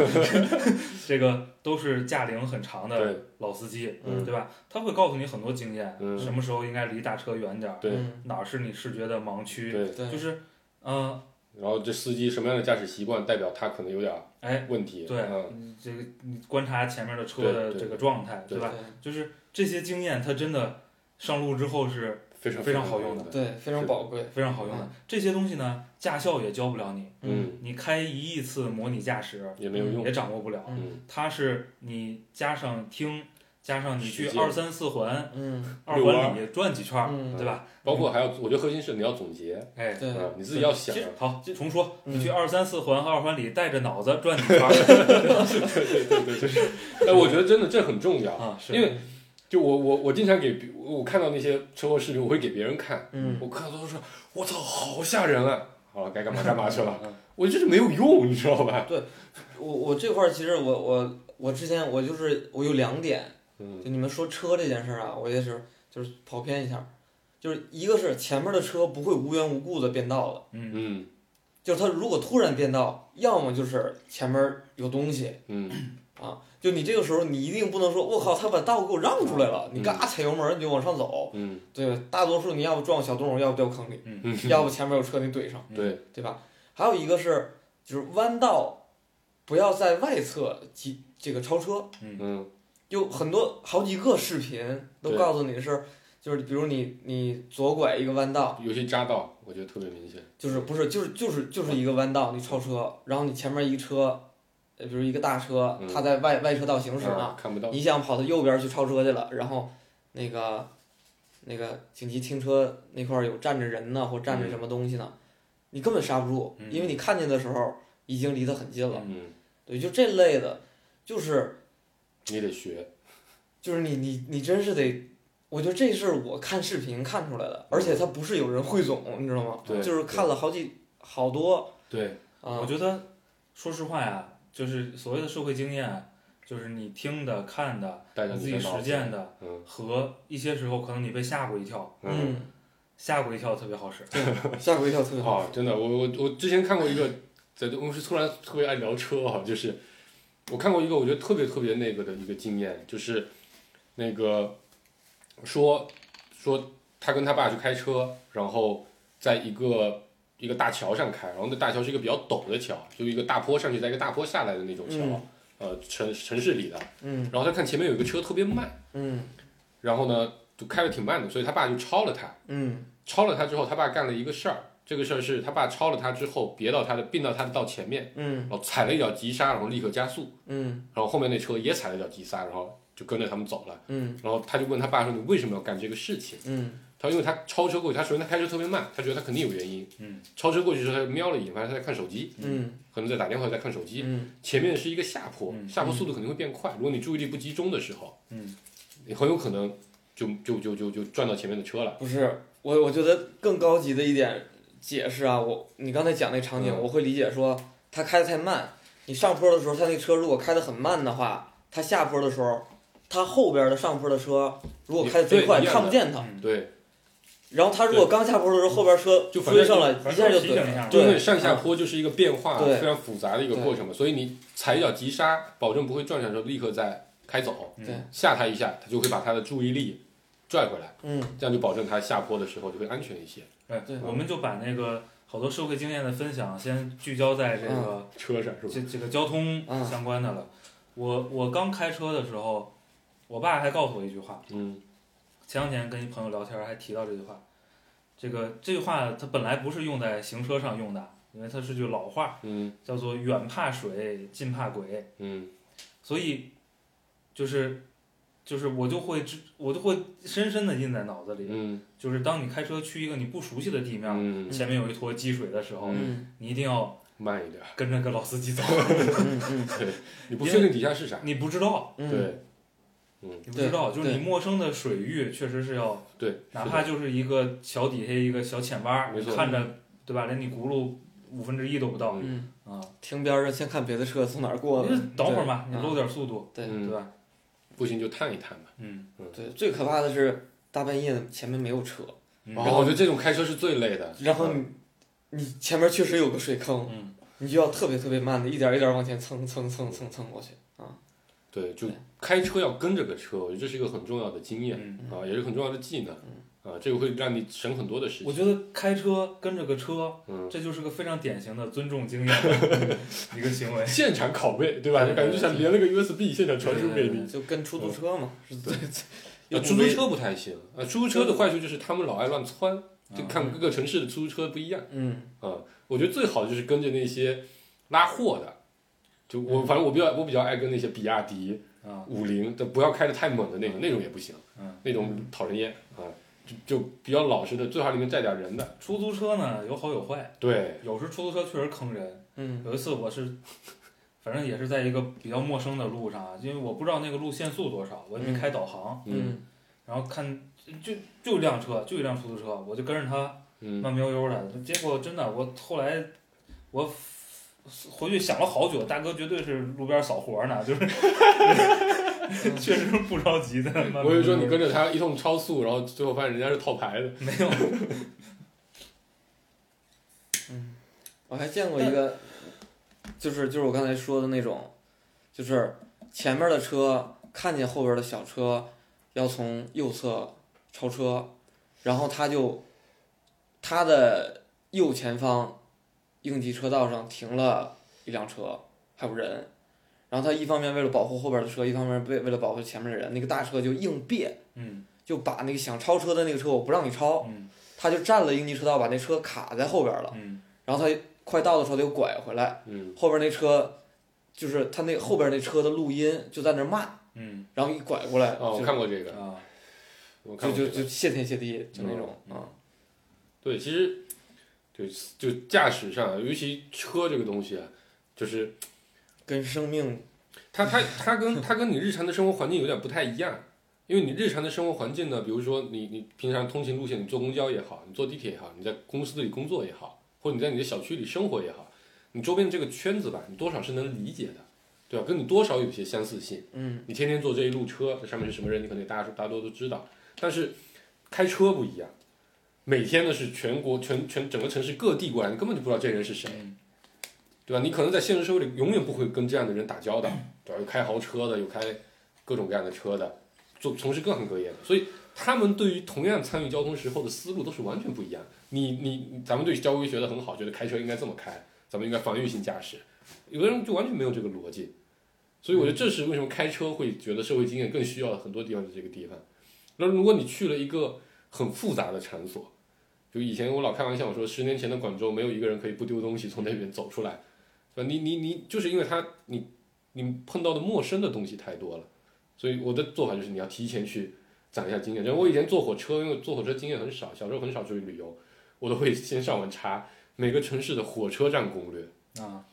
[LAUGHS] 这个都是驾龄很长的老司机，嗯对吧？他会告诉你很多经验，嗯什么时候应该离大车远点儿，哪儿是你视觉的盲区，对，对，就是呃，然后这司机什么样的驾驶习惯，代表他可能有点哎，问题，对，这个你观察前面的车的这个状态，对吧？对就是这些经验，他真的上路之后是非常非常好用的，对，非常宝贵，非常好用的。这些东西呢，驾校也教不了你，嗯，你开一亿次模拟驾驶也没有用也，掌握不了。嗯，它是你加上听，加上你去二三四环、嗯二环里转几圈对吧？包括还要，我觉得核心是你要总结，哎，对，嗯，你自己要想好，重说，嗯你去二三四环和二环里带着脑子转几圈儿 [LAUGHS] 对对对，就是，哎，我觉得真的这很重要，啊，是因为就我我我经常给别我看到那些车祸视频，我会给别人看，嗯。我看到都说，我操，好吓人啊！好了，该干嘛干嘛去了。嗯。[LAUGHS] 我就是没有用，你知道吧？对我我这块儿其实我我我之前我就是我有两点，嗯。就你们说车这件事儿啊，我也是就是跑偏一下，就是一个是前面的车不会无缘无故的变道的，嗯。嗯。就是它如果突然变道，要么就是前面有东西，嗯，就你这个时候你一定不能说我靠他把道给我让出来了，你嘎踩油门你就往上走，嗯。对？大多数你要不撞小动物，要不掉坑里，嗯，要不前面有车给你怼上，对，对吧？还有一个是就是弯道，不要在外侧急这个超车，嗯。有很多好几个视频都告诉你是，就是比如你你左拐一个弯道，有些匝道我觉得特别明显。就是不是就是就是就是一个弯道，你超车，然后你前面一车，呃，比如一个大车，嗯它在外外车道行驶呢啊，看不到。你想跑到右边去超车去了，然后那个那个紧急停车那块儿有站着人呢，或站着什么东西呢，你根本刹不住，嗯因为你看见的时候已经离得很近了。嗯，对，就这类的，就是你得学。就是你你你真是得，我觉得这是我看视频看出来的，而且它不是有人汇总，你知道吗？对就是看了好几好多对，啊我，觉得，说实话呀，就是所谓的社会经验，就是你听的、看的、带着你自己实践的，嗯和一些时候可能你被吓过一跳，嗯。嗯，吓过一跳特别好使。吓过一跳，特别好。啊，真的，我我我之前看过一个，在我是突然特别爱聊车啊，就是我看过一个我觉得特别特别那个的一个经验，就是那个说说他跟他爸去开车，然后在一个一个大桥上开，然后那大桥是一个比较陡的桥，就一个大坡上去，再一个大坡下来的那种桥，嗯呃，城城市里的，嗯然后他看前面有一个车特别慢，嗯然后呢就开的挺慢的，所以他爸就超了他。嗯超了他之后，他爸干了一个事儿，这个事儿是他爸超了他之后，别到他的并到他的道前面，嗯然后踩了一脚急刹，然后立刻加速，嗯然后后面那车也踩了一脚急刹，然后就跟着他们走了。嗯然后他就问他爸说：“你为什么要干这个事情嗯？”他说：“因为他超车过去，他首先他开车特别慢，他觉得他肯定有原因。嗯，超车过去之后，他瞄了一眼，发现他在看手机，嗯可能在打电话，在看手机。嗯前面是一个下坡，嗯下坡速度肯定会变快。如果你注意力不集中的时候，嗯，你很有可能就就就就就撞到前面的车了。不是我，我觉得更高级的一点解释啊，我你刚才讲那场景，嗯我会理解说他开的太慢，你上坡的时候，他那车如果开的很慢的话，他下坡的时候，他后边的上坡的车如果开的最快，看不见他，嗯，对，然后他如果刚下坡的时候，后边车就追上来，一下就怼正提醒一下就因为对，上下坡就是一个变化对。非常复杂的一个过程嘛，所以你踩一脚急刹，保证不会撞上之后立刻再开走，对。吓他一下，他就会把他的注意力拽回来，嗯。这样就保证他下坡的时候就会安全一些。哎对，我们就把那个好多社会经验的分享先聚焦在这个车上是吧？这这个交通嗯相关的了。我我刚开车的时候，我爸还告诉我一句话，嗯。前两天跟一朋友聊天还提到这句话，这个这句话它本来不是用在行车上用的，因为它是句老话，嗯。叫做远怕水，近怕鬼。嗯。所以就是就是我就会知，我就会深深的印在脑子里。嗯。就是当你开车去一个你不熟悉的地面，嗯，前面有一坨积水的时候，嗯你一定要慢一点，跟着个老司机走，嗯嗯 [LAUGHS] 你不确定底下是啥，你不知道，嗯，你不知道，就是你陌生的水域确实是要，对，哪怕就是一个桥底下一个小浅洼，看着对吧，连你轱辘五分之一都不到嗯，啊。停边儿上先看别的车从哪儿过的，等会儿嘛，你露点速度，对。吧？不行就探一探吧。嗯，对，最可怕的是大半夜前面没有车，嗯然后我觉得这种开车是最累的，然后你你前面确实有个水坑，嗯。你就要特别特别慢的一点一点往前蹭蹭蹭蹭蹭过去啊。对，就开车要跟着个车，我觉得这是一个很重要的经验嗯，啊，也是很重要的技能啊，这个会让你省很多的时间。我觉得开车跟着个车，嗯，这就是个非常典型的尊重经验的 [LAUGHS] 一个行为。现场拷贝，对吧？就感觉就像连了个 USB 现场传输给你。就跟出租车嘛，是最最呃，出租车不太行，啊，出租车的坏处就是他们老爱乱窜，就啊看各个城市的出租车不一样嗯啊。我觉得最好的就是跟着那些拉货的，就我反正我比较我比较爱跟那些比亚迪、啊，五菱的，不要开的太猛的那种，那种也不行，嗯，那种讨人厌啊。就就比较老实的，最好里面载点人的。出租车呢有好有坏，对，有时出租车确实坑人。嗯。有一次我是，反正也是在一个比较陌生的路上啊，因为我不知道那个路限速多少，我也没开导航，嗯。然后看就就一辆车，就一辆出租车，我就跟着他嗯，慢悠悠的，结果真的我后来我回去想了好久，大哥绝对是路边扫活呢，就是 [LAUGHS] 确实不着急的。我就说你跟着他一通超速，然后最后发现人家是套牌的。没有，嗯我还见过一个，就是就是我刚才说的那种，就是前面的车看见后边的小车要从右侧超车，然后他就他的右前方应急车道上停了一辆车，还有人，然后他一方面为了保护后边的车，一方面为为了保护前面的人，那个大车就硬别，嗯就把那个想超车的那个车我不让你超，嗯他就占了应急车道，把那车卡在后边了。嗯然后他快到的时候，他又拐回来，嗯后边那车就是他那后边那车的录音就在那儿骂，嗯然后一拐过来，哦，我就看过这个，啊，我看过这个。就就就谢天谢地，就那种嗯啊，对，其实就就驾驶上，尤其车这个东西啊，就是跟生命它它它跟它跟你日常的生活环境有点不太一样，因为你日常的生活环境呢，比如说你你平常通勤路线，你坐公交也好，你坐地铁也好，你在公司里工作也好，或者你在你的小区里生活也好，你周边这个圈子吧，你多少是能理解的，对吧？跟你多少有些相似性。嗯你天天坐这一路车，这上面是什么人，你可能大家大多都知道。但是开车不一样，每天呢是全国全全整个城市各地过来，你根本就不知道这人是谁，嗯对吧？你可能在现实社会里永远不会跟这样的人打交道，[LAUGHS] 对吧？有开豪车的，有开各种各样的车的，做从事各行各业的，所以他们对于同样参与交通时候的思路都是完全不一样。你你咱们对交规学的很好，觉得开车应该这么开，咱们应该防御性驾驶，有的人就完全没有这个逻辑。所以我觉得这是为什么开车会觉得社会经验更需要很多地方的这个地方。那如果你去了一个很复杂的场所，就以前我老开玩笑我说，十年前的广州没有一个人可以不丢东西从那边走出来，对吧？你你你就是因为他你你碰到的陌生的东西太多了，所以我的做法就是你要提前去攒一下经验。就我以前坐火车，因为坐火车经验很少，小时候很少出去旅游，我都会先上网查每个城市的火车站攻略。啊，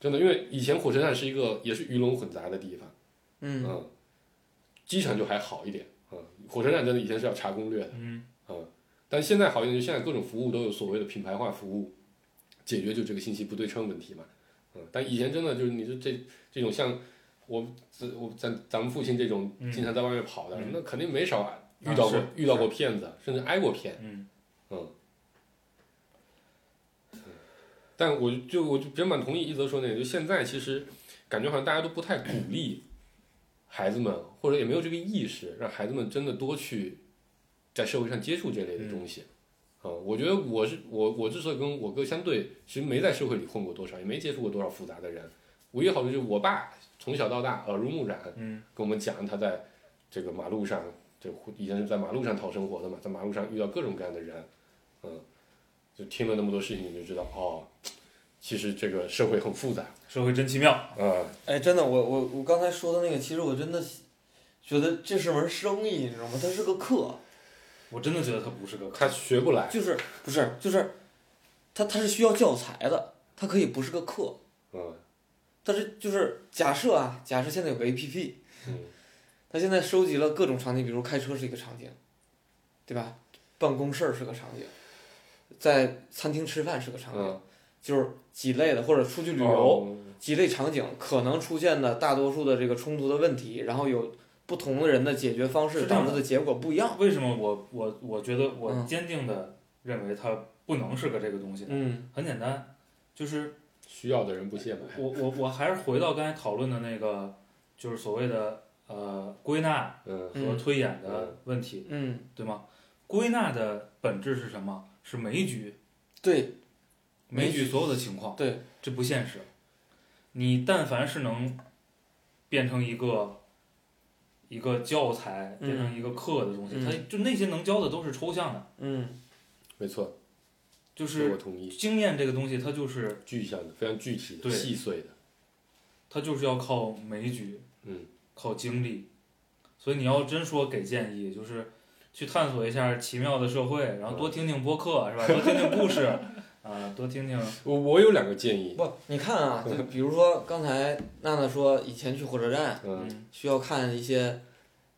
真的，因为以前火车站是一个也是鱼龙混杂的地方，嗯。嗯，机场就还好一点，嗯，火车站真的以前是要查攻略的，嗯嗯，但现在好一点，就现在各种服务都有所谓的品牌化服务，解决就这个信息不对称问题嘛，嗯，但以前真的就是你说这这种像我这我咱咱们父亲这种嗯。经常在外面跑的，嗯。那肯定没少遇啊到过、是遇到过骗子，甚至挨过骗。嗯。但我就我就比较蛮同意一泽说那个，就现在其实感觉好像大家都不太鼓励孩子们，或者也没有这个意识，让孩子们真的多去在社会上接触这类的东西。啊、我觉得我是我我之所以跟我哥相对，其实没在社会里混过多少，也没接触过多少复杂的人。唯一好处就是我爸从小到大耳濡目染，嗯跟我们讲他在这个马路上，就以前是在马路上讨生活的嘛，在马路上遇到各种各样的人，嗯，就听了那么多事情，你就知道哦，其实这个社会很复杂社会真奇妙。啊、哎，真的，我我我刚才说的那个，其实我真的觉得这是门生意，你知道吗？它是个课，我真的觉得他不是个他学不来，就是不是就是，他他是需要教材的，他可以不是个课，嗯。但是就是假设啊，假设现在有个 A P P，嗯。它现在收集了各种场景，比如开车是一个场景，对吧？办公室儿是个场景，在餐厅吃饭是个场景，嗯，就是几类的，或者出去旅游、哦。几类场景可能出现的大多数的这个冲突的问题，然后有不同的人的解决方式，这样的。导致的结果不一样。为什么我我我觉得我嗯。坚定的认为它不能是个这个东西呢？嗯。很简单，就是需要的人不限买，我我我还是回到刚才讨论的那个，就是所谓的呃归纳嗯。和嗯。推演的问题，嗯，对吗？归纳的本质是什么？是枚举，对。枚枚举所有的情况，对，这不现实。你但凡是能变成一个一个教材，嗯变成一个课的东西，嗯它就那些能教的都是抽象的，嗯没错，就是我同意，经验这个东西，它就是具象的，非常具体的、对细碎的，它就是要靠枚举，嗯，靠经历。所以你要真说给建议，就是去探索一下奇妙的社会，然后多听听播客，是吧？多听听故事，啊，多听听。我我有两个建议，不，你看啊，就比如说刚才娜娜说以前去火车站嗯，嗯，需要看一些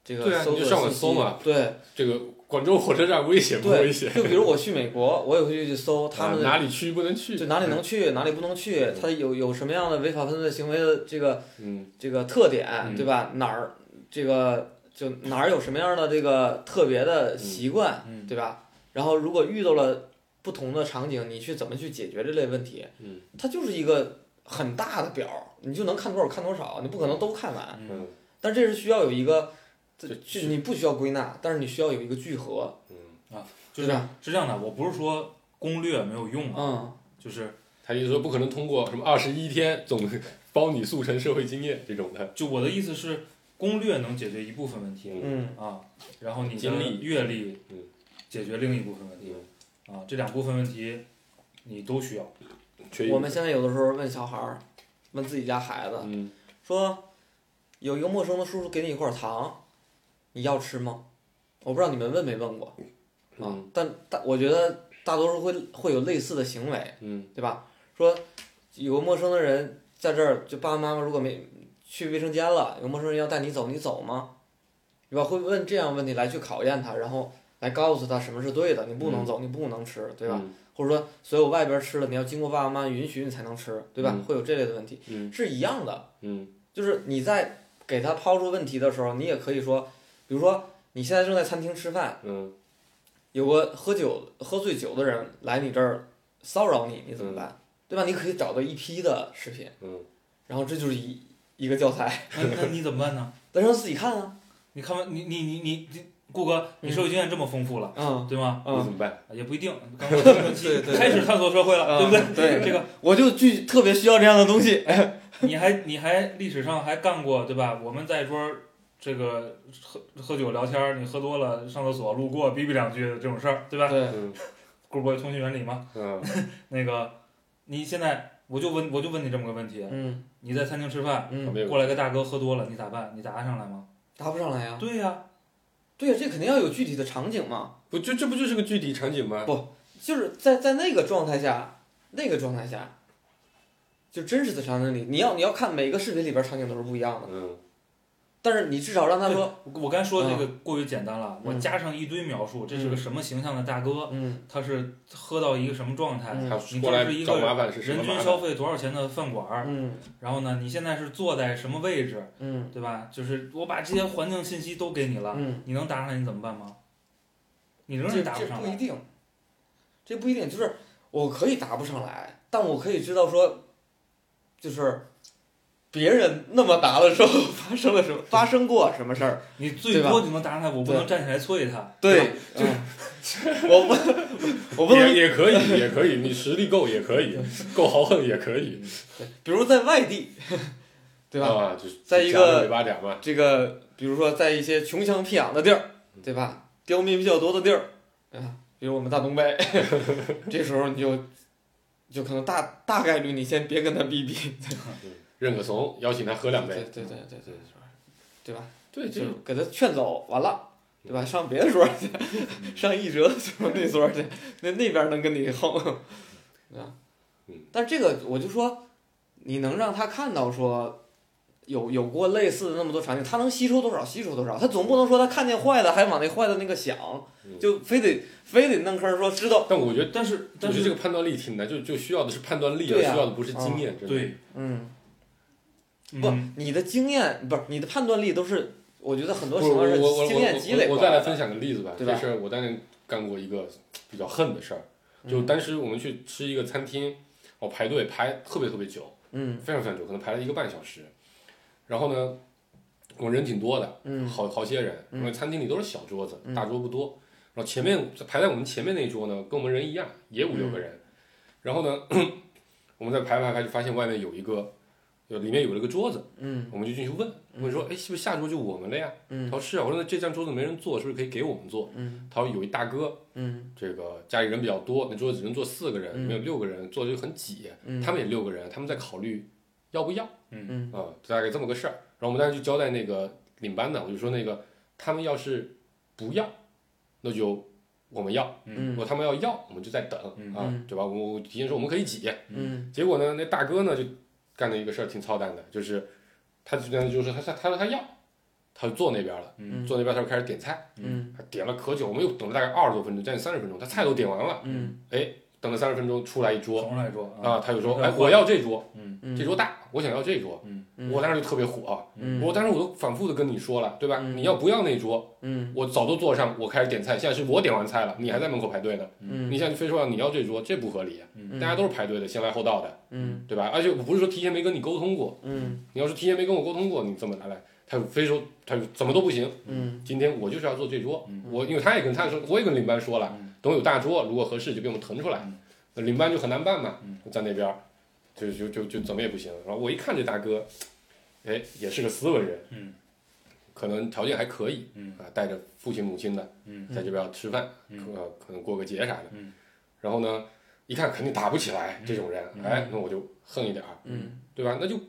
这个对啊搜索你就上网信息。搜嘛。对。这个广州火车站危险不危对，险？就比如我去美国，我也会去搜他啊们的哪里去不能去？就哪里能去，哪里不能去，他有有什么样的违法犯罪行为的这个嗯。这个特点，嗯。对吧？哪儿这个就哪儿有什么样的这个特别的习惯，嗯。对吧？然后如果遇到了不同的场景，你去怎么去解决这类问题？嗯它就是一个很大的表，你就能看多少看多少，你不可能都看完。嗯嗯但这是需要有一个，这这这你不需要归纳，但是你需要有一个聚合。嗯啊，就是对吧是这样的，我不是说攻略没有用啊，嗯，就是他意思说不可能通过什么二十一天总 [LAUGHS] 帮你速成社会经验这种的，就我的意思是，攻略能解决一部分问题嗯啊，然后你的经历阅历嗯解决另一部分问题啊，这两部分问题你都需要。我们现在有的时候问小孩儿，问自己家孩子，嗯说有一个陌生的叔叔给你一块糖，你要吃吗？我不知道你们问没问过啊嗯，但大我觉得大多数会会有类似的行为，嗯对吧？说有个陌生的人在这儿，就爸爸妈妈如果没去卫生间了，有陌生人要带你走，你走吗？对吧？会问这样问题来去考验他，然后来告诉他什么是对的，你不能走，你不能吃，对吧？嗯或者说所有外边吃的你要经过爸爸妈妈允许你才能吃，对吧？嗯会有这类的问题，嗯是一样的。嗯就是你在给他抛出问题的时候，你也可以说，比如说你现在正在餐厅吃饭，嗯有个喝酒喝醉酒的人来你这儿骚扰你，你怎么办？对吧？你可以找到一批的视频，嗯然后这就是一一个教材，那那你怎么办呢？[LAUGHS] 但让自己看啊，你看完你你你你你，顾哥，你社会经验这么丰富了，嗯对吗？嗯怎嗯么办？也不一定，[LAUGHS] 刚刚开始探索社会了，对不对？嗯对这个 [LAUGHS] 我就具特别需要这样的东西，[LAUGHS] 你还你还历史上还干过对吧？我们在一桌这个喝喝酒聊天，你喝多了上厕所路过逼逼两句这种事儿，对吧？对，嗯顾哥通讯原理嘛，嗯那个你现在我就问我就问你这么个问题，嗯你在餐厅吃饭，嗯，过来个大哥喝多了，你咋办？你答得上来吗？答不上来呀，对呀、对呀，这肯定要有具体的场景嘛，不就这不就是个具体场景吗？不就是在在那个状态下，那个状态下，就真实的场景里，你要你要看每个视频里边场景都是不一样的，嗯但是你至少让他说，[LAUGHS] 我我刚才说这个过于简单了，我嗯加上一堆描述，这是个什么形象的大哥，嗯他是喝到一个什么状态，嗯你过来这是一个人均消？费多少钱的饭馆然后呢，你现在是坐在什么位置，嗯对吧？就是我把这些环境信息都给你了，嗯，你能答上来，你怎么办吗？你仍然答不上来。这不一定，这不一定，就是我可以答不上来，但我可以知道说，就是别人那么答的时候发生了什么，[LAUGHS] 发生过什么事儿。你最多就能答上来，我不能站起来啐他。对，嗯，[LAUGHS] 我不，我不能也也可以，也可以，你实力够也可以，够豪横也可以，比如在外地，[LAUGHS] 对吧？啊，就是在一个这个，比如说在一些穷乡僻壤的地儿，对吧？刁民比较多的地儿，啊？比如我们大东北，这时候你就，就可能大大概率你先别跟他逼逼，认个怂，邀请他喝两杯，对对对对，对吧？对，这就给他劝走，完了，对吧？上别的桌去，[LAUGHS] 上一哲说那桌去，那那边能跟你横，[LAUGHS] 对吧嗯？但这个我就说，你能让他看到说。有有过类似的那么多场景，他能吸收多少吸收多少，他总不能说他看见坏的还往那坏的那个想，嗯就非得非得弄坑说知道，但我觉得，但是我但是觉得这个判断力挺难，就就需要的是判断力，对呀而需要的不是经验。真的，对，嗯，不嗯，你的经验不是你的判断力都是，我觉得很多时候我情况是经验积累我。再来分享个例子吧。这事儿我当年干过一个比较恨的事儿，就嗯当时我们去吃一个餐厅，我排队排特别特别久，嗯非常非常久，可能排了一个半小时。然后呢，我们人挺多的，嗯好好些人，嗯因为餐厅里都是小桌子，嗯大桌不多。然后前面排在我们前面那一桌呢，跟我们人一样，也五六个人。然后呢，[COUGHS] 我们在排排排就发现外面有一个，有里面有了个桌子，嗯我们就进去问，问说，哎，是不是下桌就我们了呀？他嗯说是啊，我说那这张桌子没人坐，是不是可以给我们坐？嗯他说有一大哥，嗯这个家里人比较多，那桌子只能坐四个人，嗯里面有六个人，坐的就很挤。嗯，他们也六个人，他们在考虑要不要嗯啊、大概这么个事儿。然后我们当时就交代那个领班的，我就说那个他们要是不要，那就我们要；如嗯果他们要要，我们就在等嗯啊嗯，对吧？我我提前说我们可以挤。嗯结果呢，那大哥呢就干的一个事儿，挺操蛋的，就是他就就是他他他说他要，他就坐那边了，嗯坐那边他就开始点菜，嗯他点了可久，我们又等了大概二十多分钟，将近三十分钟，他菜都点完了，嗯等了三十分钟出来一桌重来桌啊，他就说，嗯哎，我要这桌，嗯，这桌大，我想要这桌，嗯我当时就特别火，嗯我当时我都反复的跟你说了，对吧？嗯？你要不要那桌，嗯？我早都坐上，我开始点菜，现在是我点完菜了，你还在门口排队呢，嗯。你现在非说要你要这桌，这不合理，嗯大家都是排队的，先来后到的，嗯对吧？而且我不是说提前没跟你沟通过，嗯你要是提前没跟我沟通过，你怎么来来，他就非说他就怎么都不行，嗯。今天我就是要坐这桌，嗯我因为他也跟他说，我也跟领班说了，等有大桌，如果合适就给我们腾出来嗯。那领班就很难办嘛嗯，在那边，就就就就怎么也不行。然后我一看这大哥，哎，也是个斯文人，嗯可能条件还可以，嗯啊，带着父亲母亲的，嗯在这边吃饭，嗯呃，可能过个节啥的嗯。然后呢，一看肯定打不起来这种人，嗯哎，那我就横一点儿，嗯对吧？那就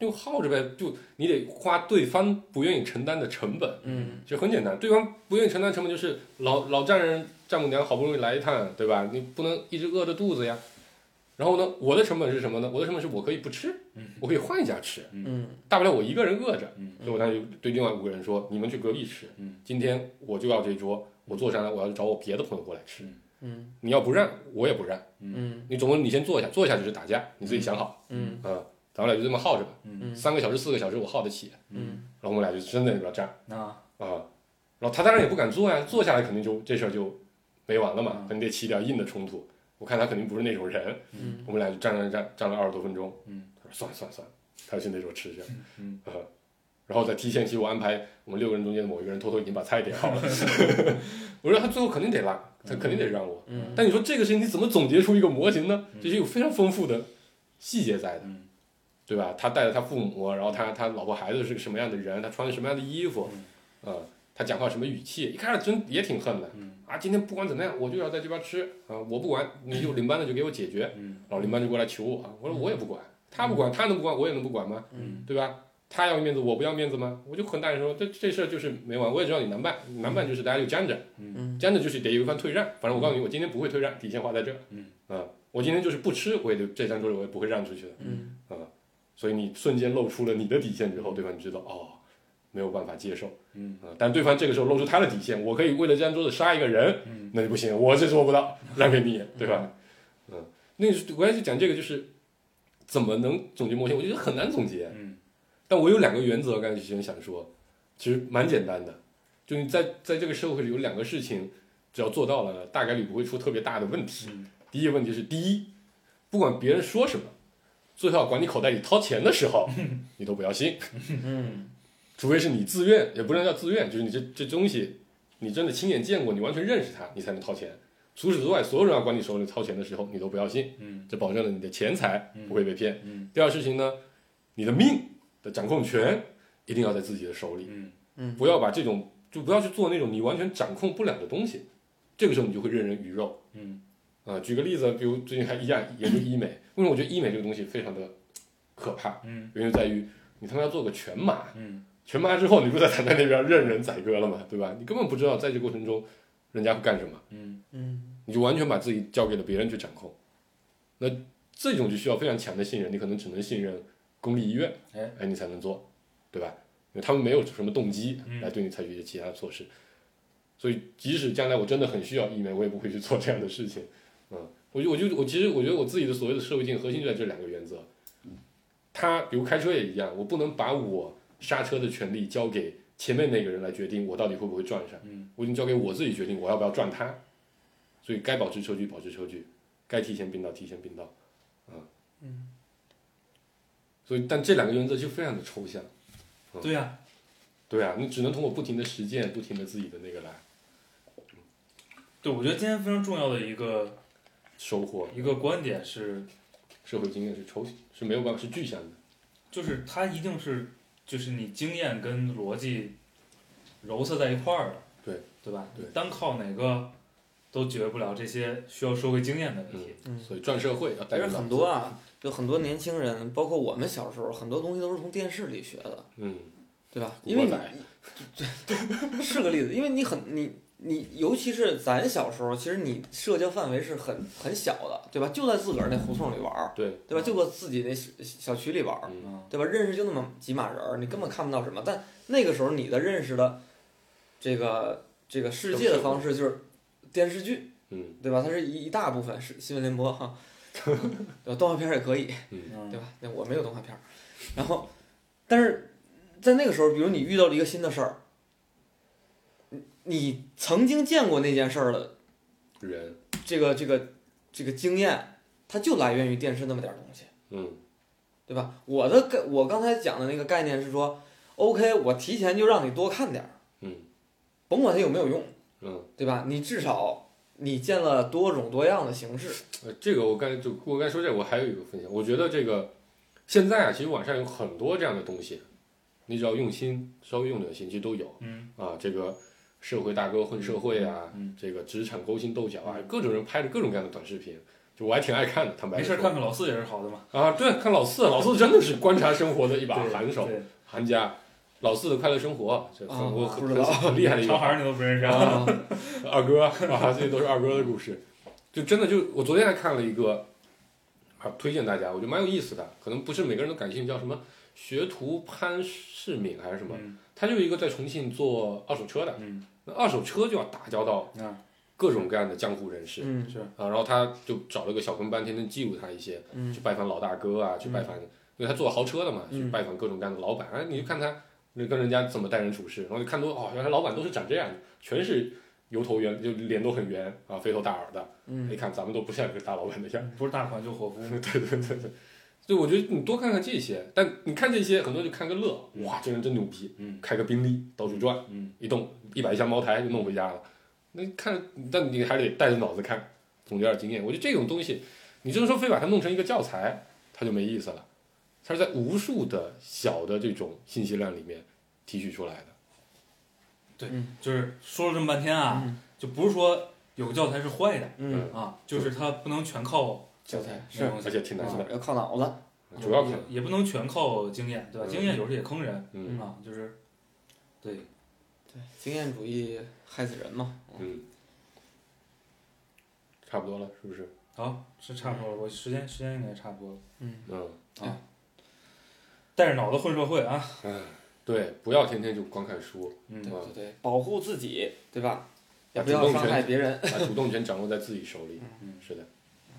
就耗着呗，就你得花对方不愿意承担的成本。嗯就很简单，对方不愿意承担成本，就是老老丈人丈母娘好不容易来一趟，对吧？你不能一直饿着肚子呀。然后呢，我的成本是什么呢？我的成本是我可以不吃，我可以换一家吃，嗯大不了我一个人饿着。嗯所以我当时就对另外五个人说：“你们去隔壁吃，嗯今天我就要这桌，我坐上来，我要找我别的朋友过来吃。嗯你要不让，我也不让。嗯你总不能你先坐下，坐下就是打架，你自己想好。嗯啊，咱们俩就这么耗着吧，嗯。三个小时、四个小时我耗得起。嗯。然后我们俩就真的在那边站。啊。啊，然后他当然也不敢坐呀，坐下来肯定就这事儿就没完了嘛，肯定得起点硬的冲突。我看他肯定不是那种人，嗯我们俩就站站站站了二十多分钟，嗯，他说算了算了算了，他就去那桌吃去，嗯啊，然后在提前期我安排我们六个人中间的某一个人偷偷已经把菜点好了，[LAUGHS] 我说他最后肯定得拉，他肯定得让我，嗯。但你说这个事情你怎么总结出一个模型呢？这是有非常丰富的细节在的，嗯对吧？他带着他父母，然后他他老婆孩子是个什么样的人，他穿什么样的衣服，啊、他讲话什么语气，一开始真也挺恨的，嗯啊，今天不管怎么样，我就要在这边吃啊，我不管，你就领班的就给我解决，嗯然后领班就过来求我，啊我说我也不管，他不管，他能不管，我也能不管吗？嗯对吧？他要面子，我不要面子吗？我就很大声说，这这事儿就是没完，我也知道你难办，难办就是大家就僵着，嗯僵着就是得有一番退让。反正我告诉你，我今天不会退让，底线画在这儿。嗯啊，我今天就是不吃，我也就这张桌子我也不会让出去的。嗯所以你瞬间露出了你的底线之后，对方就知道哦，没有办法接受。嗯啊，但对方这个时候露出他的底线，我可以为了这张桌子杀一个人，嗯那就不行，我是做不到，[LAUGHS] 让给你，对吧？嗯，那我要去讲这个，就是怎么能总结模型，我觉得很难总结。嗯但我有两个原则，刚才之前想说，其实蛮简单的，就你在在这个社会里有两个事情，只要做到了，大概率不会出特别大的问题。嗯第一个问题是，第一，不管别人说什么，最后要管你口袋里掏钱的时候，[LAUGHS] 你都不要信，嗯。除非是你自愿，也不能叫自愿，就是你这这东西，你真的亲眼见过，你完全认识它，你才能掏钱。除此之外，所有人要管你手里掏钱的时候，你都不要信，嗯。这保证了你的钱财不会被骗。嗯。第二事情呢，你的命的掌控权一定要在自己的手里，嗯。嗯。不要把这种就不要去做那种你完全掌控不了的东西，这个时候你就会任人鱼肉。嗯。啊、举个例子，比如最近还一样研究医美，为什么我觉得医美这个东西非常的可怕？嗯原因在于你他妈要做个全麻，嗯全麻之后，你不在躺在那边任人宰割了嘛，对吧？你根本不知道在这过程中人家会干什么，嗯嗯你就完全把自己交给了别人去掌控。那这种就需要非常强的信任，你可能只能信任公立医院，哎哎，你才能做，对吧？因为他们没有什么动机嗯来对你采取一些其他的措施，所以即使将来我真的很需要医美，我也不会去做这样的事情。嗯，我就我就我其实我觉得我自己的所谓的社会性核心就在这两个原则。他比如开车也一样，我不能把我刹车的权利交给前面那个人来决定我到底会不会撞上，嗯。我已经交给我自己决定我要不要撞他，所以该保持车距保持车距，该提前并道提前并道，啊，嗯，所以但这两个原则就非常的抽象，对呀、对啊，你只能通过不停的实践，不停的自己的那个来。对，我觉得今天非常重要的一个收获，一个观点是，社会经验是抽是没有办法是具象的，就是它一定是就是你经验跟逻辑揉合在一块儿的，对对吧？对单靠哪个都解决不了这些需要社会经验的问题。嗯。所以转社会要带入脑子但是很多，啊，就很多年轻人，包括我们小时候，很多东西都是从电视里学的，嗯，对吧？因为惑你 [LAUGHS] 仔是个例子，因为你很你你，尤其是咱小时候，其实你社交范围是很很小的，对吧？就在自个儿那胡同里玩儿，对，对吧？就搁自己那小小区里玩儿，对吧？认识就那么几码人儿，你根本看不到什么。但那个时候你的认识的这个这个世界的方式就是电视剧，嗯对吧？它是一一大部分是新闻联播哈，[LAUGHS] 对吧？动画片儿也可以，嗯对吧？那我没有动画片儿，然后，但是在那个时候，比如你遇到了一个新的事儿，你你曾经见过那件事儿的人，这个这个这个经验，它就来源于电视那么点儿东西，嗯对吧？我的概我刚才讲的那个概念是说，OK，我提前就让你多看点儿，嗯甭管它有没有用，嗯，对吧？你至少你见了多种多样的形式，呃，这个我刚才就我刚才说这个，我还有一个分享，我觉得这个现在啊，其实网上有很多这样的东西，你只要用心，稍微用点心，其实都有嗯啊。这个社会大哥混社会啊，嗯这个职场勾心斗角啊，各种人拍的各种各样的短视频，就我还挺爱看的。坦白没事儿看看老四也是好的嘛。啊，对，看老四，老四真的是观察生活的一把对寒手，对行家。老四的快乐生活，这很、很厉害的一个长孩儿你都不认识啊？[LAUGHS] 啊，二哥啊，这些都是二哥的故事，就真的就我昨天还看了一个，啊，推荐大家，我觉得蛮有意思的，可能不是每个人都感兴趣，叫什么学徒潘世敏还是什么，嗯他就是一个在重庆做二手车的，嗯那二手车就要打交道啊。各种各样的江湖人士、嗯是。啊，然后他就找了个小跟班，天天记录他一些，嗯。去拜访老大哥啊，去拜访，因为他做豪车的嘛，去嗯拜访各种各样的老板，哎，你就看他那跟人家怎么待人处事，然后就看多哦，原来老板都是长这样的，全是油头圆，就脸都很圆啊，肥头大耳的，嗯。一看咱们都不像个大老板的样。不是大款就伙夫。对对对对，所以我觉得你多看看这些，但你看这些，很多人就看个乐，哇，这人真牛逼，嗯开个宾利到处转，嗯一动一百箱茅台就弄回家了。那看，但你还得带着脑子看，总结点经验。我觉得这种东西，你就是说非把它弄成一个教材，它就没意思了。它是在无数的小的这种信息量里面提取出来的。对就是说了这么半天啊，嗯就不是说有个教材是坏的嗯，啊，就是它不能全靠教材是而且挺难的，要靠脑子，主要看也，也不能全靠经验，对吧？嗯经验有时候也坑人嗯啊，就是对，对，经验主义害死人嘛，嗯，差不多了，是不是？好是差不多了，我时间时间应该差不多了。嗯，嗯，带着脑子混社会啊，嗯，对，不要天天就光看书，嗯对对对，保护自己，对吧？也不要伤害别人。把主动权掌握在自己手里。嗯是的，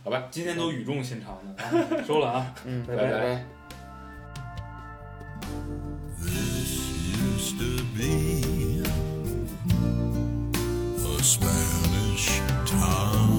好吧今天都语重心长的收了啊嗯拜拜 this used to be a spanish town